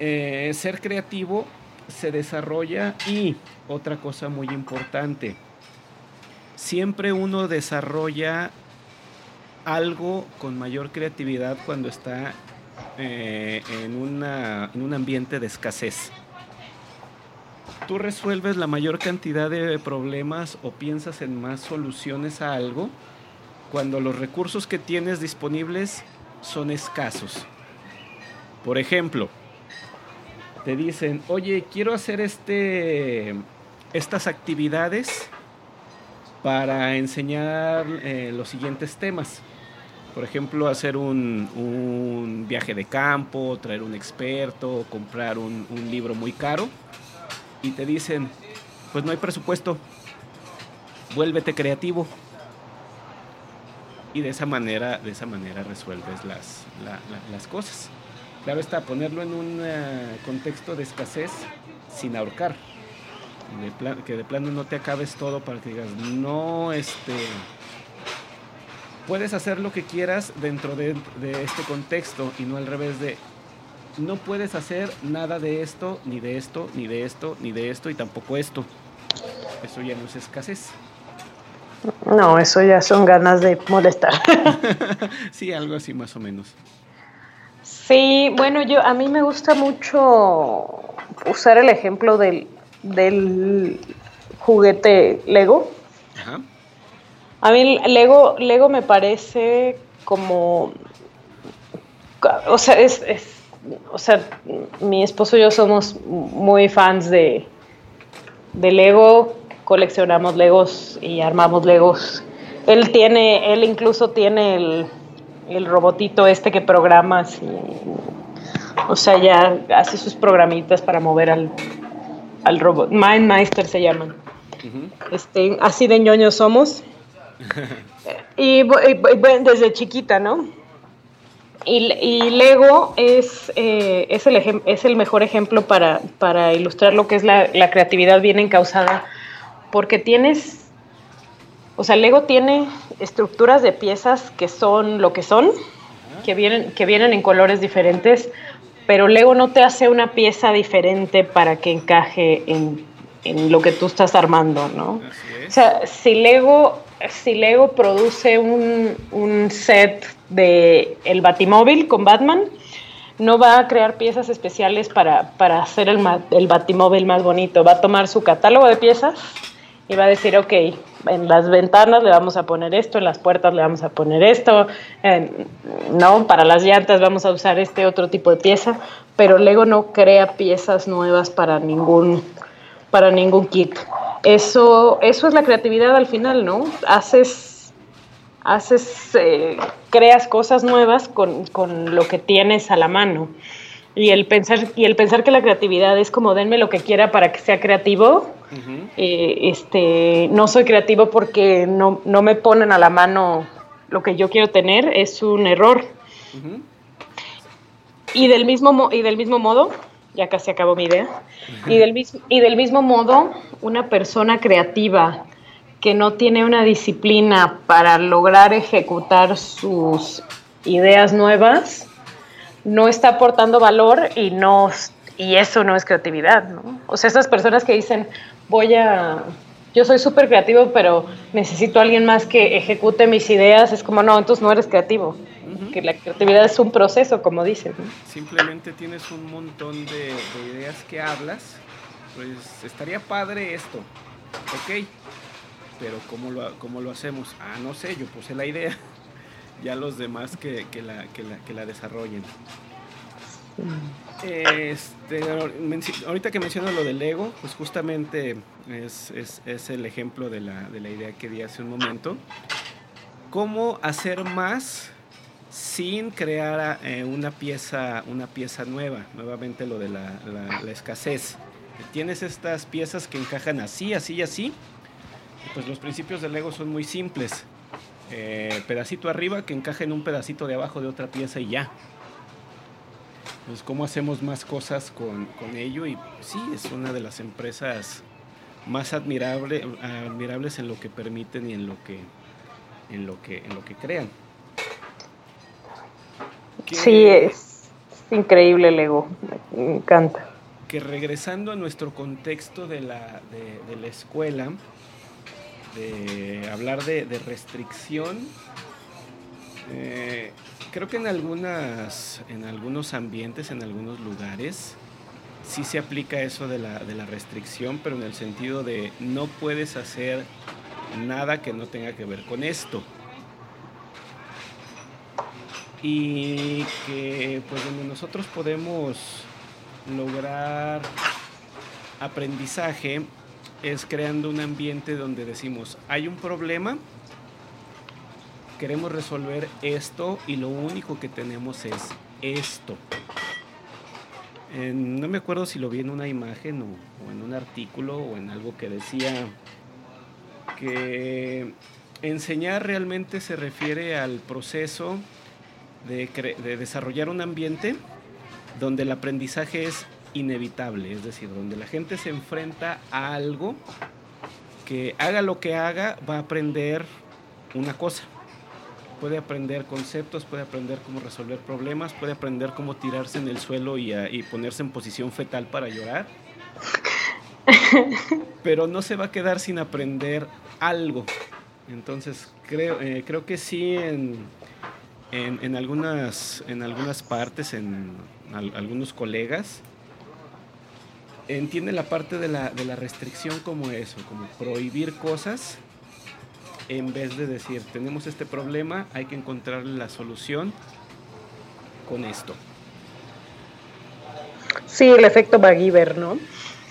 eh, ser creativo se desarrolla y otra cosa muy importante, siempre uno desarrolla algo con mayor creatividad cuando está eh, en, en un ambiente de escasez. Tú resuelves la mayor cantidad de problemas o piensas en más soluciones a algo cuando los recursos que tienes disponibles son escasos. Por ejemplo, te dicen, oye, quiero hacer este, estas actividades para enseñar eh, los siguientes temas. Por ejemplo, hacer un, viaje de campo, traer un experto, comprar un, libro muy caro. Y te dicen, pues no hay presupuesto, vuélvete creativo. Y de esa manera, de esa manera resuelves las, las cosas. Claro está, ponerlo en un eh, contexto de escasez sin ahorcar. que de plano no te acabes todo para que digas, no, este, puedes hacer lo que quieras dentro de, este contexto y no al revés de no puedes hacer nada de esto, ni de esto, ni de esto, ni de esto y tampoco esto. Eso ya no es escasez. No, eso ya son ganas de molestar. sí, algo así más o menos. Sí, bueno, yo a mí me gusta mucho usar el ejemplo del, del juguete Lego. Ajá. A mí Lego, Lego me parece como, o sea, es, o sea, mi esposo y yo somos muy fans de, de Lego, coleccionamos Legos y armamos Legos. Él tiene, él incluso tiene el, el robotito este que programas y, o sea, ya hace sus programitas para mover al, al robot. Mindmeister se llaman. este, así de ñoños somos. y, desde chiquita, ¿no? Y, Lego es, eh, es, el es, el mejor ejemplo para, para ilustrar lo que es la, creatividad bien encausada, porque tienes, o sea, Lego tiene estructuras de piezas que son lo que son, que vienen, que vienen en colores diferentes, pero Lego no te hace una pieza diferente para que encaje en, en lo que tú estás armando, ¿no? O sea, si Lego si Lego produce un, set de el Batimóvil con Batman, no va a crear piezas especiales para, hacer el, el, Batimóvil más bonito. Va a tomar su catálogo de piezas y va a decir, ok, en las ventanas le vamos a poner esto, en las puertas le vamos a poner esto, no, para las llantas vamos a usar este otro tipo de pieza, pero Lego no crea piezas nuevas para ningún, para ningún kit eso, eso es la creatividad al final, ¿no? Haces, haces, eh, creas cosas nuevas con, lo que tienes a la mano. Y el pensar, y el pensar que la creatividad es como denme lo que quiera para que sea creativo. Eh, este, no soy creativo porque no, me ponen a la mano lo que yo quiero tener, es un error. y, del mismo, y del mismo modo, ya casi acabó mi idea. Y del, mismo, y del mismo modo, una persona creativa que no tiene una disciplina para lograr ejecutar sus ideas nuevas, no está aportando valor y, no, y eso no es creatividad. ¿no? O sea, esas personas que dicen, voy a, yo soy súper creativo, pero necesito a alguien más que ejecute mis ideas, es como, no, entonces no eres creativo que la creatividad es un proceso, como dicen. Simplemente tienes un montón de, ideas que hablas, pues estaría padre esto, ok, pero ¿cómo lo, cómo lo hacemos? Ah, no sé, yo puse la idea, ya los demás que, que, la, que, la, que la desarrollen. Este, ahorita que menciono lo del ego, pues justamente es, es, es el ejemplo de la, de la idea que di hace un momento. ¿Cómo hacer más sin crear eh, una, pieza, una pieza nueva, nuevamente lo de la, escasez. Tienes estas piezas que encajan así, así y así. Pues los principios del Lego son muy simples. Eh, pedacito arriba que encaja en un pedacito de abajo de otra pieza y ya. Pues cómo hacemos más cosas con, ello. Y sí, es una de las empresas más admirable, admirables en lo que permiten y en lo que, en lo que, en lo que crean. Sí, es increíble el ego, me encanta. Que regresando a nuestro contexto de la, de, la escuela, hablar de, restricción, eh, creo que en algunas, en algunos ambientes, en algunos lugares, sí se aplica eso de la, de la restricción, pero en el sentido de no puedes hacer nada que no tenga que ver con esto. Y que pues donde nosotros podemos lograr aprendizaje es creando un ambiente donde decimos, hay un problema, queremos resolver esto y lo único que tenemos es esto. no me acuerdo si lo vi en una imagen o, en un artículo o en algo que decía que enseñar realmente se refiere al proceso de, de desarrollar un ambiente donde el aprendizaje es inevitable, es decir, donde la gente se enfrenta a algo que haga lo que haga, va a aprender una cosa. Puede aprender conceptos, puede aprender cómo resolver problemas, puede aprender cómo tirarse en el suelo y, ponerse en posición fetal para llorar. Pero no se va a quedar sin aprender algo. Entonces creo, eh, creo que sí en, en, algunas, en algunas partes, en algunos colegas, entiende la parte de la, de la restricción como eso, como prohibir cosas en vez de decir, tenemos este problema, hay que encontrar la solución con esto. Sí, el efecto MacGyver, ¿no?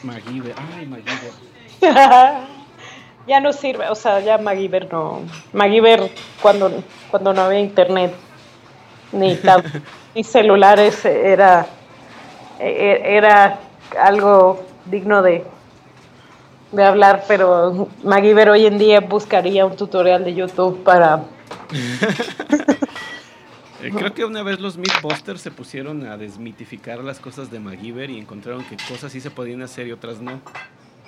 MacGyver, ay, MacGyver. ya no sirve, o sea, ya MacGyver no. MacGyver cuando, cuando no había internet ni, ni celulares era, e, e, era algo digno de, de hablar, pero MacGyver hoy en día buscaría un tutorial de YouTube para... Eh, creo que una vez los Mythbusters se pusieron a desmitificar las cosas de MacGyver y encontraron que cosas sí se podían hacer y otras no.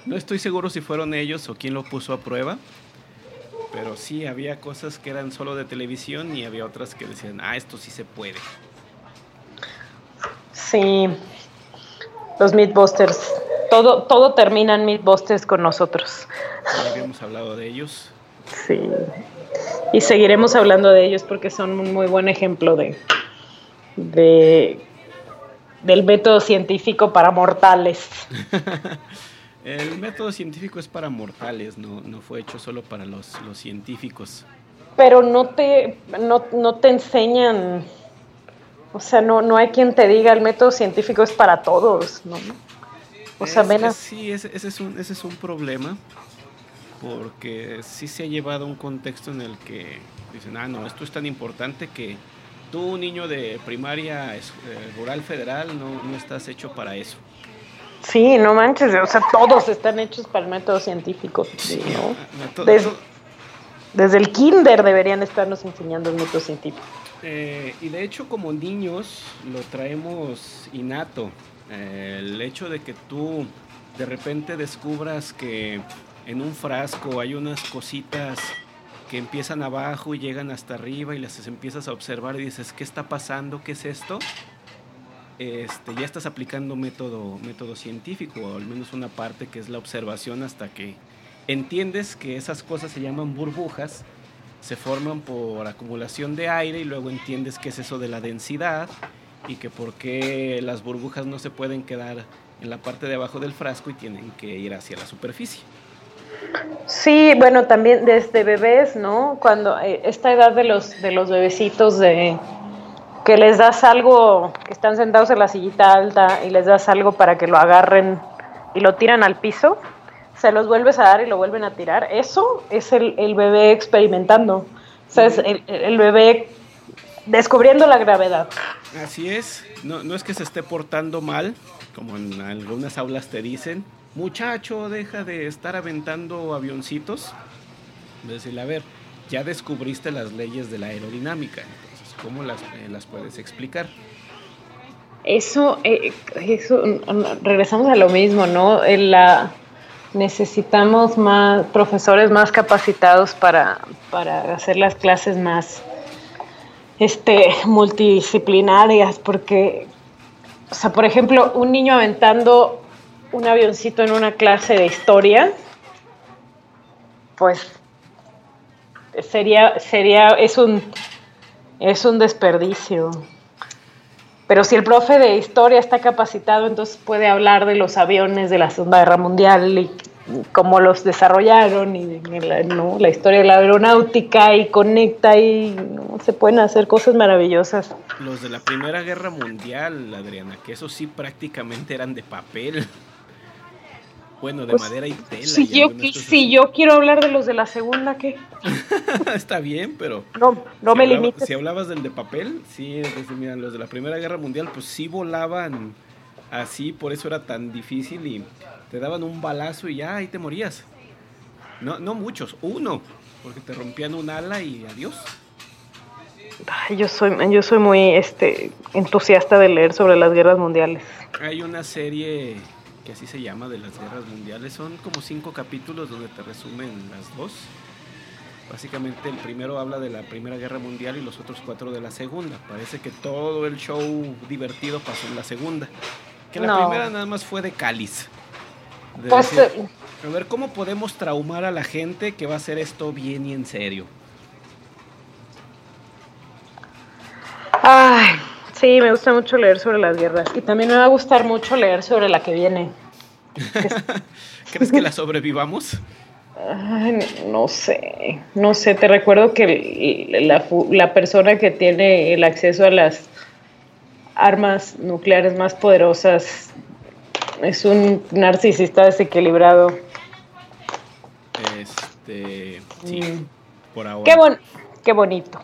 No estoy seguro si fueron ellos o quién lo puso a prueba, pero sí había cosas que eran solo de televisión y había otras que decían, ah, esto sí se puede. Sí, los Mythbusters. Todo, todo termina en Mythbusters con nosotros. Ya habíamos hablado de ellos. Sí. Y seguiremos hablando de ellos porque son un muy buen ejemplo de, de del método científico para mortales. El método científico es para mortales, no, no fue hecho solo para los, los científicos. Pero no te, no, no te enseñan o sea, no, no hay quien te diga el método científico es para todos, ¿no? O sea, es, Sí, ese, es un, ese es un problema, porque sí se ha llevado a un contexto en el que dicen, ah, no, esto es tan importante que tú, niño de primaria eh, rural federal, no, no estás hecho para eso. Sí, no manches, o sea, todos están hechos para el método científico. Sí, ¿no? desde, desde el kinder deberían estarnos enseñando el método científico. Eh, y de hecho como niños lo traemos innato. El hecho de que tú de repente descubras que en un frasco hay unas cositas que empiezan abajo y llegan hasta arriba y las empiezas a observar y dices, ¿qué está pasando? ¿Qué es esto? Este, ya estás aplicando método, método científico, o al menos una parte que es la observación hasta que entiendes que esas cosas se llaman burbujas se forman por acumulación de aire y luego entiendes qué es eso de la densidad y que por qué las burbujas no se pueden quedar en la parte de abajo del frasco y tienen que ir hacia la superficie. Sí, bueno, también desde bebés, ¿no? Cuando eh, esta edad de los de los bebecitos de que les das algo, que están sentados en la sillita alta y les das algo para que lo agarren y lo tiran al piso, se los vuelves a dar y lo vuelven a tirar. Eso es el, bebé experimentando. O sea, es el, bebé descubriendo la gravedad. Así es. No, no es que se esté portando mal, como en algunas aulas te dicen. Muchacho, deja de estar aventando avioncitos. Decirle, a ver, ya descubriste las leyes de la aerodinámica. Entonces, ¿cómo las, eh, las puedes explicar? Eso, eh, eso, regresamos a lo mismo, ¿no? En la necesitamos más profesores más capacitados para, hacer las clases más este, multidisciplinarias, porque, o sea, por ejemplo, un niño aventando un avioncito en una clase de historia, pues sería, sería, es un, es un desperdicio. Pero si el profe de historia está capacitado, entonces puede hablar de los aviones de la Segunda Guerra Mundial y cómo los desarrollaron y la, ¿no? la historia de la aeronáutica y conecta y ¿no? se pueden hacer cosas maravillosas. Los de la Primera Guerra Mundial, Adriana, que eso sí prácticamente eran de papel. Bueno, de Pues, madera y tela. Si, y yo, quiero hablar de los de la segunda, ¿qué? Está bien, pero. No, no si me hablaba- limites. Si hablabas del de papel, sí, es decir, mira, los de la Primera Guerra Mundial, pues sí volaban así, por eso era tan difícil y te daban un balazo y ya ahí te morías. No, no muchos, uno, porque te rompían un ala y adiós. Ay, yo soy, yo soy muy este, entusiasta de leer sobre las guerras mundiales. Hay una serie que así se llama de las guerras mundiales, son como cinco capítulos donde te resumen las dos. Básicamente el primero habla de la Primera Guerra Mundial y los otros cuatro de la Segunda. Parece que todo el show divertido pasó en la Segunda. Que la No. primera nada más fue de cáliz. De Pues, decir, eh, a ver, ¿cómo podemos traumar a la gente que va a hacer esto bien y en serio? ay, sí, me gusta mucho leer sobre las guerras. Y también me va a gustar mucho leer sobre la que viene. ¿Crees que la sobrevivamos? Ay, no sé, no sé, te recuerdo que la persona que tiene el acceso a las armas nucleares más poderosas es un narcisista desequilibrado. Este, sí, Mm. por ahora. Qué, bon- qué bonito.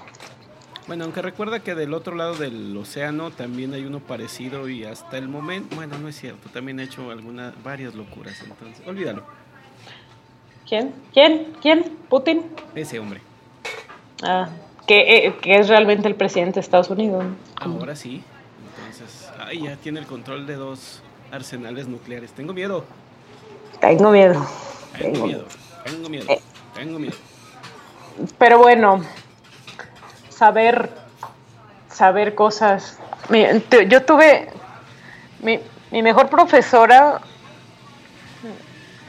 Bueno, aunque recuerda que del otro lado del océano también hay uno parecido y hasta el momento, bueno, no es cierto, también ha hecho algunas, varias locuras, entonces, olvídalo, ¿Quién? ¿Quién? ¿Quién? ¿Putin? ese hombre. Ah, que, eh, que es realmente el presidente de Estados Unidos. Ahora sí, ay, ya tiene el control de dos arsenales nucleares. Tengo miedo, Tengo miedo. tengo Tengo miedo, tengo miedo, Eh. tengo miedo. Pero bueno, saber, saber cosas. Yo tuve mi, mi mejor profesora,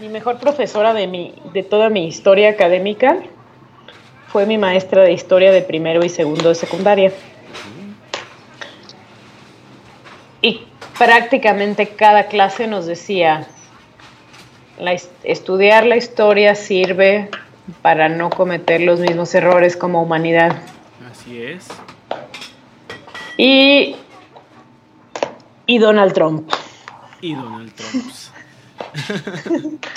mi mejor profesora de mi, de toda mi historia académica fue mi maestra de historia de primero y segundo de secundaria. Y prácticamente cada clase nos decía, la estudiar la historia sirve para no cometer los mismos errores como humanidad. Así es. Y, y Donald Trump. Y Donald Trump.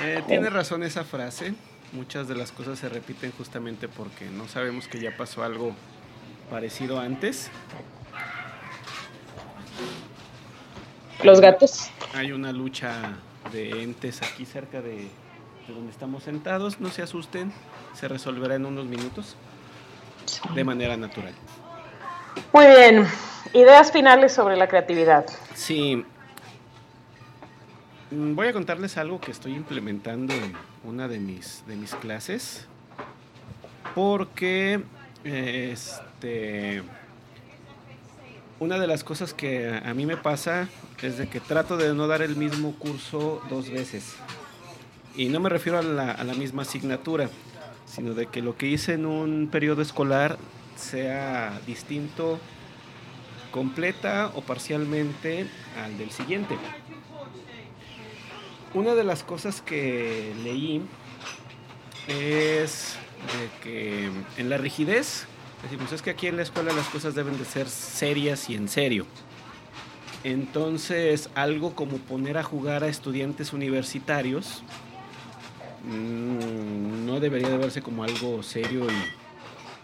Eh, tiene razón esa frase. Muchas de las cosas se repiten justamente porque no sabemos que ya pasó algo parecido antes. Los gatos. Hay una lucha de entes aquí cerca de, de donde estamos sentados. No se asusten, se resolverá en unos minutos de manera natural. Muy bien. Ideas finales sobre la creatividad. Sí. Mm, Voy a contarles algo que estoy implementando en una de mis, de mis clases. Porque este, una de las cosas que a mí me pasa es de que trato de no dar el mismo curso dos veces. Y no me refiero a la, a la misma asignatura, sino de que lo que hice en un periodo escolar sea distinto completa o parcialmente al del siguiente. Una de las cosas que leí es de que en la rigidez, decimos, es que aquí en la escuela las cosas deben de ser serias y en serio. Entonces, algo como poner a jugar a estudiantes universitarios mm, no debería de verse como algo serio y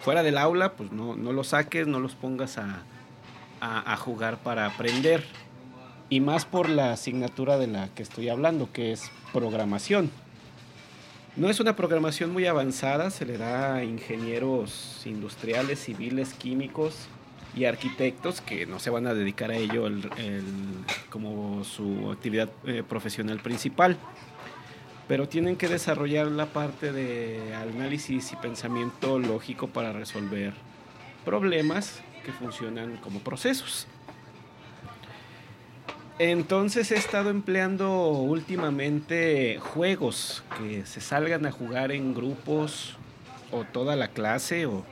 fuera del aula, pues no, no los saques, no los pongas a, a, a jugar para aprender. Y más por la asignatura de la que estoy hablando, que es programación. No es una programación muy avanzada, se le da a ingenieros industriales, civiles, químicos y arquitectos que no se van a dedicar a ello el- el- como su actividad eh, profesional principal. Pero tienen que desarrollar la parte de análisis y pensamiento lógico para resolver problemas que funcionan como procesos. Entonces he estado empleando últimamente juegos que se salgan a jugar en grupos o toda la clase o,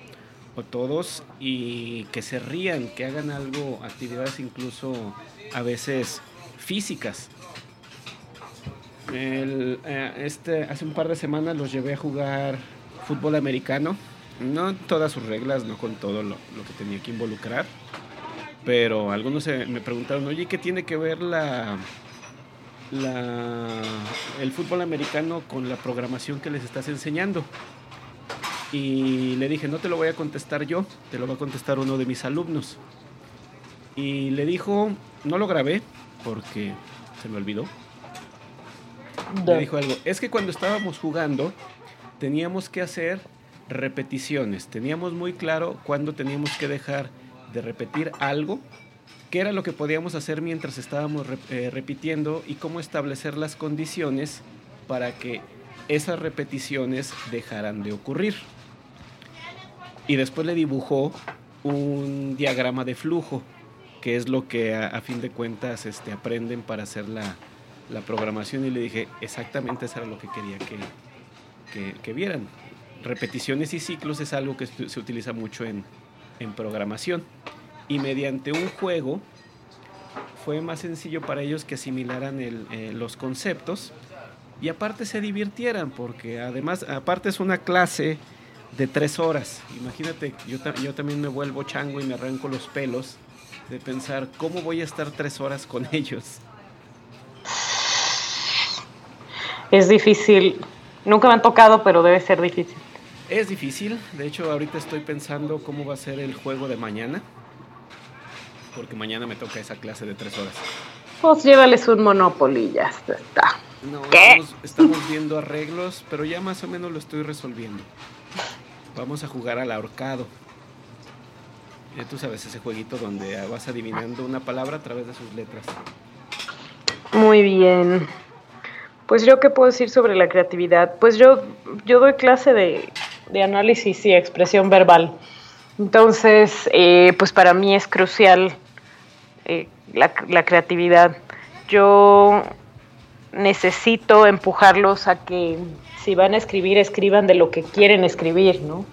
o todos y que se rían, que hagan algo, actividades incluso a veces físicas. Eh, este, hace un par de semanas los llevé a jugar fútbol americano. No todas sus reglas, no con todo lo que tenía que involucrar. Pero algunos me preguntaron, oye, ¿qué tiene que ver la, la, el fútbol americano con la programación que les estás enseñando? Y le dije, no te lo voy a contestar yo, te lo va a contestar uno de mis alumnos. Y le dijo, no lo grabé porque se me olvidó. Le dijo algo, es que cuando estábamos jugando teníamos que hacer repeticiones, teníamos muy claro cuándo teníamos que dejar de repetir algo, qué era lo que podíamos hacer mientras estábamos eh, repitiendo y cómo establecer las condiciones para que esas repeticiones dejaran de ocurrir y después le dibujó un diagrama de flujo, que es lo que a, fin de cuentas este, aprenden para hacer la, programación y le dije, exactamente eso era lo que quería que, que, vieran. Repeticiones y ciclos es algo que se utiliza mucho en, programación. Y mediante un juego fue más sencillo para ellos que asimilaran eh, los conceptos y aparte se divirtieran, porque además, aparte es una clase de tres horas. Imagínate, yo, yo también me vuelvo chango y me arranco los pelos de pensar cómo voy a estar tres horas con ellos. Es difícil. Nunca me han tocado, pero debe ser difícil. Es difícil. De hecho, ahorita estoy pensando cómo va a ser el juego de mañana. Porque mañana me toca esa clase de tres horas. Pues llévales un Monopoly ya está. No, Estamos, estamos viendo arreglos, pero ya más o menos lo estoy resolviendo. Vamos a jugar al ahorcado. Ya tú sabes, ese jueguito donde vas adivinando una palabra a través de sus letras. Muy bien. Pues yo qué puedo decir sobre la creatividad. Pues yo, yo doy clase de, análisis y expresión verbal. Entonces, eh, pues para mí es crucial eh, la, la creatividad. Yo necesito empujarlos a que si van a escribir, escriban de lo que quieren escribir, ¿no?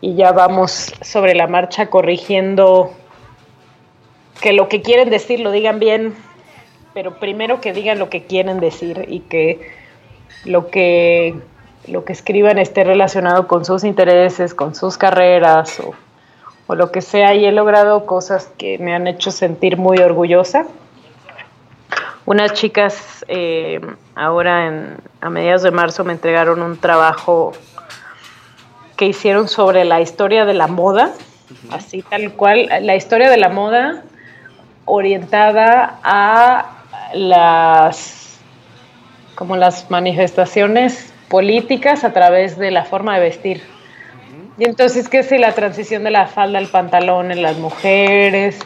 Y ya vamos sobre la marcha corrigiendo que lo que quieren decir lo digan bien, pero primero que digan lo que quieren decir y que lo que lo que escriban esté relacionado con sus intereses, con sus carreras o, o lo que sea. Y he logrado cosas que me han hecho sentir muy orgullosa unas chicas eh, ahora en, a mediados de marzo me entregaron un trabajo que hicieron sobre la historia de la moda, así tal cual, la historia de la moda orientada a las como las manifestaciones políticas a través de la forma de vestir. Y entonces, ¿qué es la transición de la falda al pantalón en las mujeres?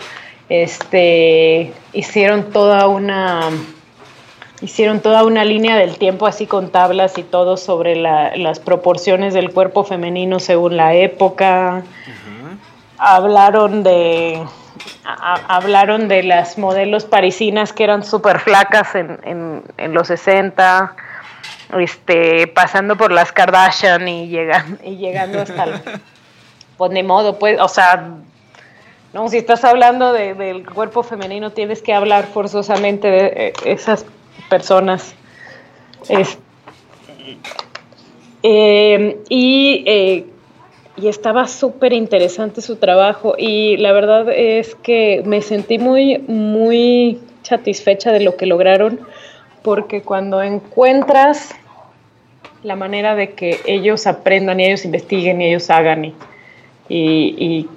este, hicieron toda una hicieron toda una línea del tiempo así con tablas y todo sobre las proporciones del cuerpo femenino según la época. Hablaron de hablaron de las modelos parisinas que eran súper flacas en, en, los 60, este, pasando por las Kardashian y, llegan, y llegando hasta el... Pues ni modo, pues, o sea, no, si estás hablando del cuerpo femenino, tienes que hablar forzosamente de eh, esas personas. Eh, y, eh, y, estaba súper interesante su trabajo y la verdad es que me sentí muy, muy satisfecha de lo que lograron porque cuando encuentras la manera de que ellos aprendan y ellos investiguen y ellos hagan y, y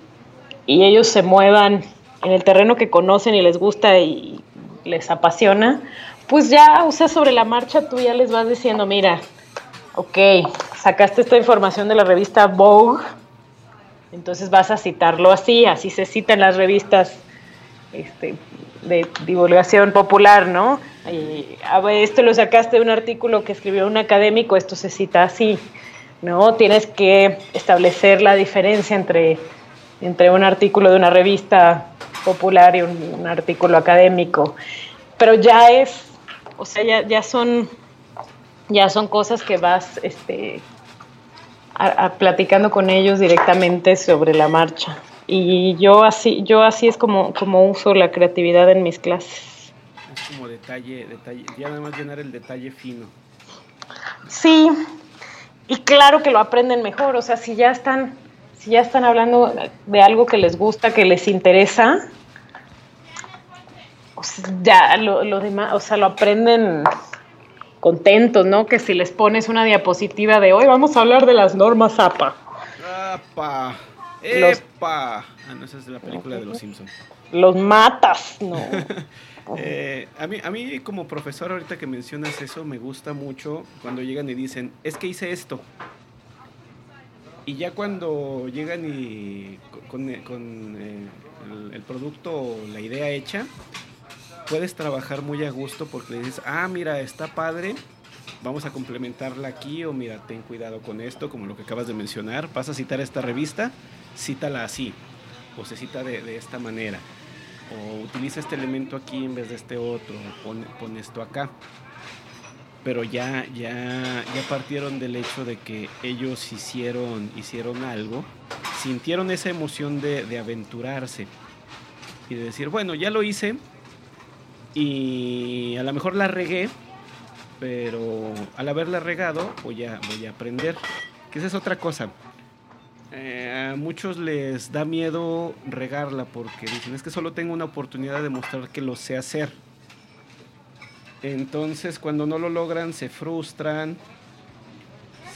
y ellos se muevan en el terreno que conocen y les gusta y les apasiona, pues ya, o sea, sobre la marcha tú ya les vas diciendo, mira, ok, sacaste esta información de la revista Vogue, entonces vas a citarlo así, así se cita en las revistas este, de divulgación popular, ¿no? Y, a esto lo sacaste de un artículo que escribió un académico, esto se cita así, ¿no? Tienes que establecer la diferencia entre entre un artículo de una revista popular y un, artículo académico. Pero ya es, o sea, ya, son, ya son cosas que vas este, platicando con ellos directamente sobre la marcha. Y yo así, yo así es como, como uso la creatividad en mis clases. Es como detalle, detalle, ya nada más llenar el detalle fino. Sí, y claro que lo aprenden mejor, o sea, si ya están, si ya están hablando de algo que les gusta, que les interesa, ya lo, lo demás, o sea, lo aprenden contentos, ¿no? Que si les pones una diapositiva de hoy vamos a hablar de las normas APA. APA. ¡Epa! Ah, no, esa es de la película de Los Simpsons. Los matas, no. Eh, a, mí, a mí como profesor, ahorita que mencionas eso, me gusta mucho cuando llegan y dicen, es que hice esto. Y ya cuando llegan y con, eh, el, producto, la idea hecha, puedes trabajar muy a gusto porque dices, ah, mira, está padre, vamos a complementarla aquí, o mira, ten cuidado con esto, como lo que acabas de mencionar, vas a citar esta revista, cítala así, o se cita de, esta manera, o utiliza este elemento aquí en vez de este otro, pon, pon esto acá. Pero ya, ya, ya partieron del hecho de que ellos hicieron, hicieron algo, sintieron esa emoción de, de aventurarse y de decir, bueno, ya lo hice y a lo mejor la regué, pero al haberla regado voy a, voy a aprender. Que esa es otra cosa. Eh, a muchos les da miedo regarla porque dicen es que solo tengo una oportunidad de mostrar que lo sé hacer. Entonces cuando no lo logran se frustran,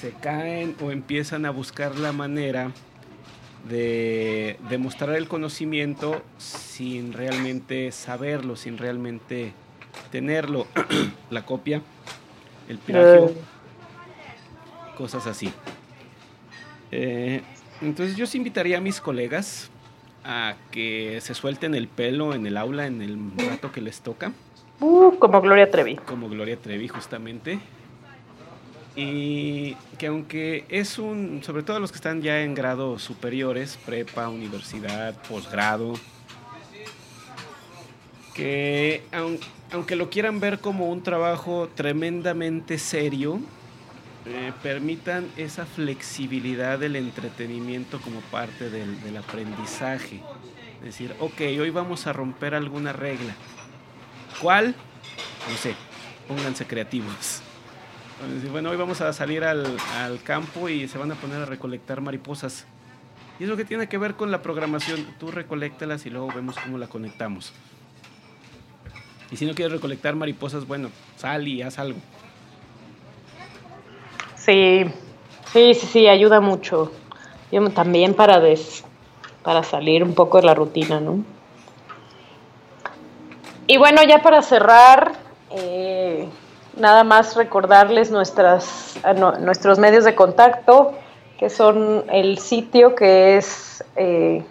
se caen o empiezan a buscar la manera de demostrar el conocimiento sin realmente saberlo, sin realmente tenerlo. la copia, el plagio, eh. cosas así. Eh, entonces yo sí invitaría a mis colegas a que se suelten el pelo en el aula en el rato que les toca. Uh, como Gloria Trevi. Como Gloria Trevi, justamente. Y que aunque es un, sobre todo los que están ya en grados superiores, prepa, universidad, posgrado, que aunque lo quieran ver como un trabajo tremendamente serio, eh, permitan esa flexibilidad del entretenimiento como parte del, aprendizaje. Es decir, ok, hoy vamos a romper alguna regla. ¿Cuál? No sé, pónganse creativos. Bueno, hoy vamos a salir al, al, campo y se van a poner a recolectar mariposas. Y eso que tiene que ver con la programación. Tú recolectalas y luego vemos cómo la conectamos. Y si no quieres recolectar mariposas, bueno, sal y haz algo. Sí, sí, sí, sí, ayuda mucho. Yo también para des, para salir un poco de la rutina, ¿no? Y bueno, ya para cerrar, eh, nada más recordarles nuestras, nuestros medios de contacto, que son el sitio que es eh,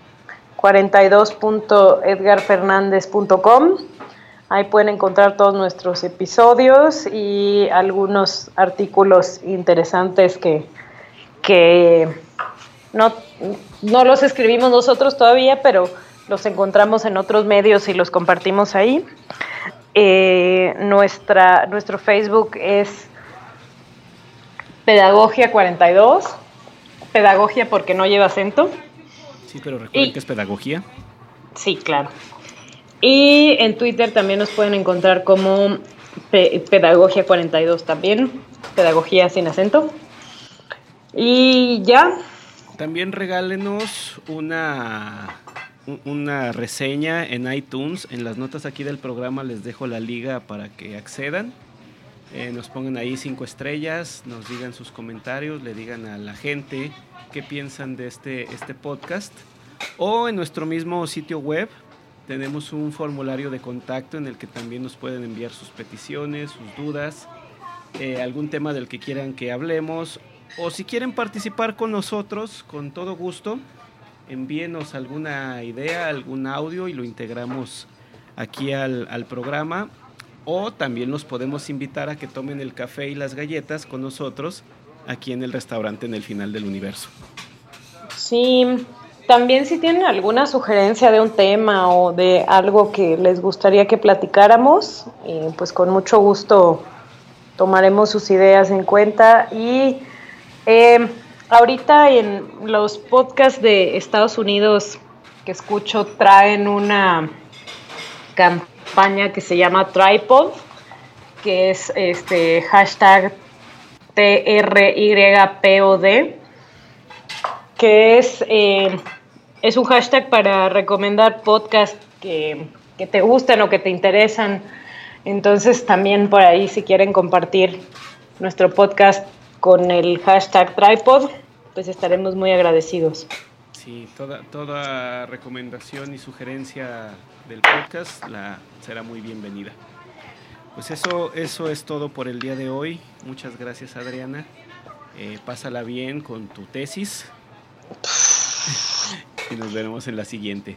42.edgarfernandez.com Ahí pueden encontrar todos nuestros episodios y algunos artículos interesantes que, que no, no los escribimos nosotros todavía, pero los encontramos en otros medios y los compartimos ahí. Eh, nuestra, nuestro Facebook es Pedagogia 42, Pedagogia porque no lleva acento. Sí, pero recuerden que es Pedagogía. Sí, claro. Y en Twitter también nos pueden encontrar como Pedagogía 42 también, Pedagogía sin acento. Y ya. También regálenos una, una reseña en iTunes. En las notas aquí del programa les dejo la liga para que accedan. Eh, nos pongan ahí cinco estrellas, nos digan sus comentarios, le digan a la gente qué piensan de este, este podcast. O en nuestro mismo sitio web tenemos un formulario de contacto en el que también nos pueden enviar sus peticiones, sus dudas, eh, algún tema del que quieran que hablemos o si quieren participar con nosotros, con todo gusto, envíenos alguna idea, algún audio y lo integramos aquí al, al programa. O también los podemos invitar a que tomen el café y las galletas con nosotros aquí en el restaurante en el final del universo. Sí, también si tienen alguna sugerencia de un tema o de algo que les gustaría que platicáramos, eh, pues con mucho gusto tomaremos sus ideas en cuenta. Y eh, ahorita en los podcasts de Estados Unidos que escucho traen una campaña que se llama Tripod, que es este hashtag TRYPOD, que es, eh, es un hashtag para recomendar podcasts que, que te gustan o que te interesan. Entonces también por ahí si quieren compartir nuestro podcast con el hashtag Tripod, pues estaremos muy agradecidos. Sí, toda, toda recomendación y sugerencia del podcast la, será muy bienvenida. Pues eso, eso es todo por el día de hoy. Muchas gracias Adriana. Eh, pásala bien con tu tesis y nos veremos en la siguiente.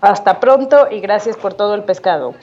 Hasta pronto y gracias por todo el pescado.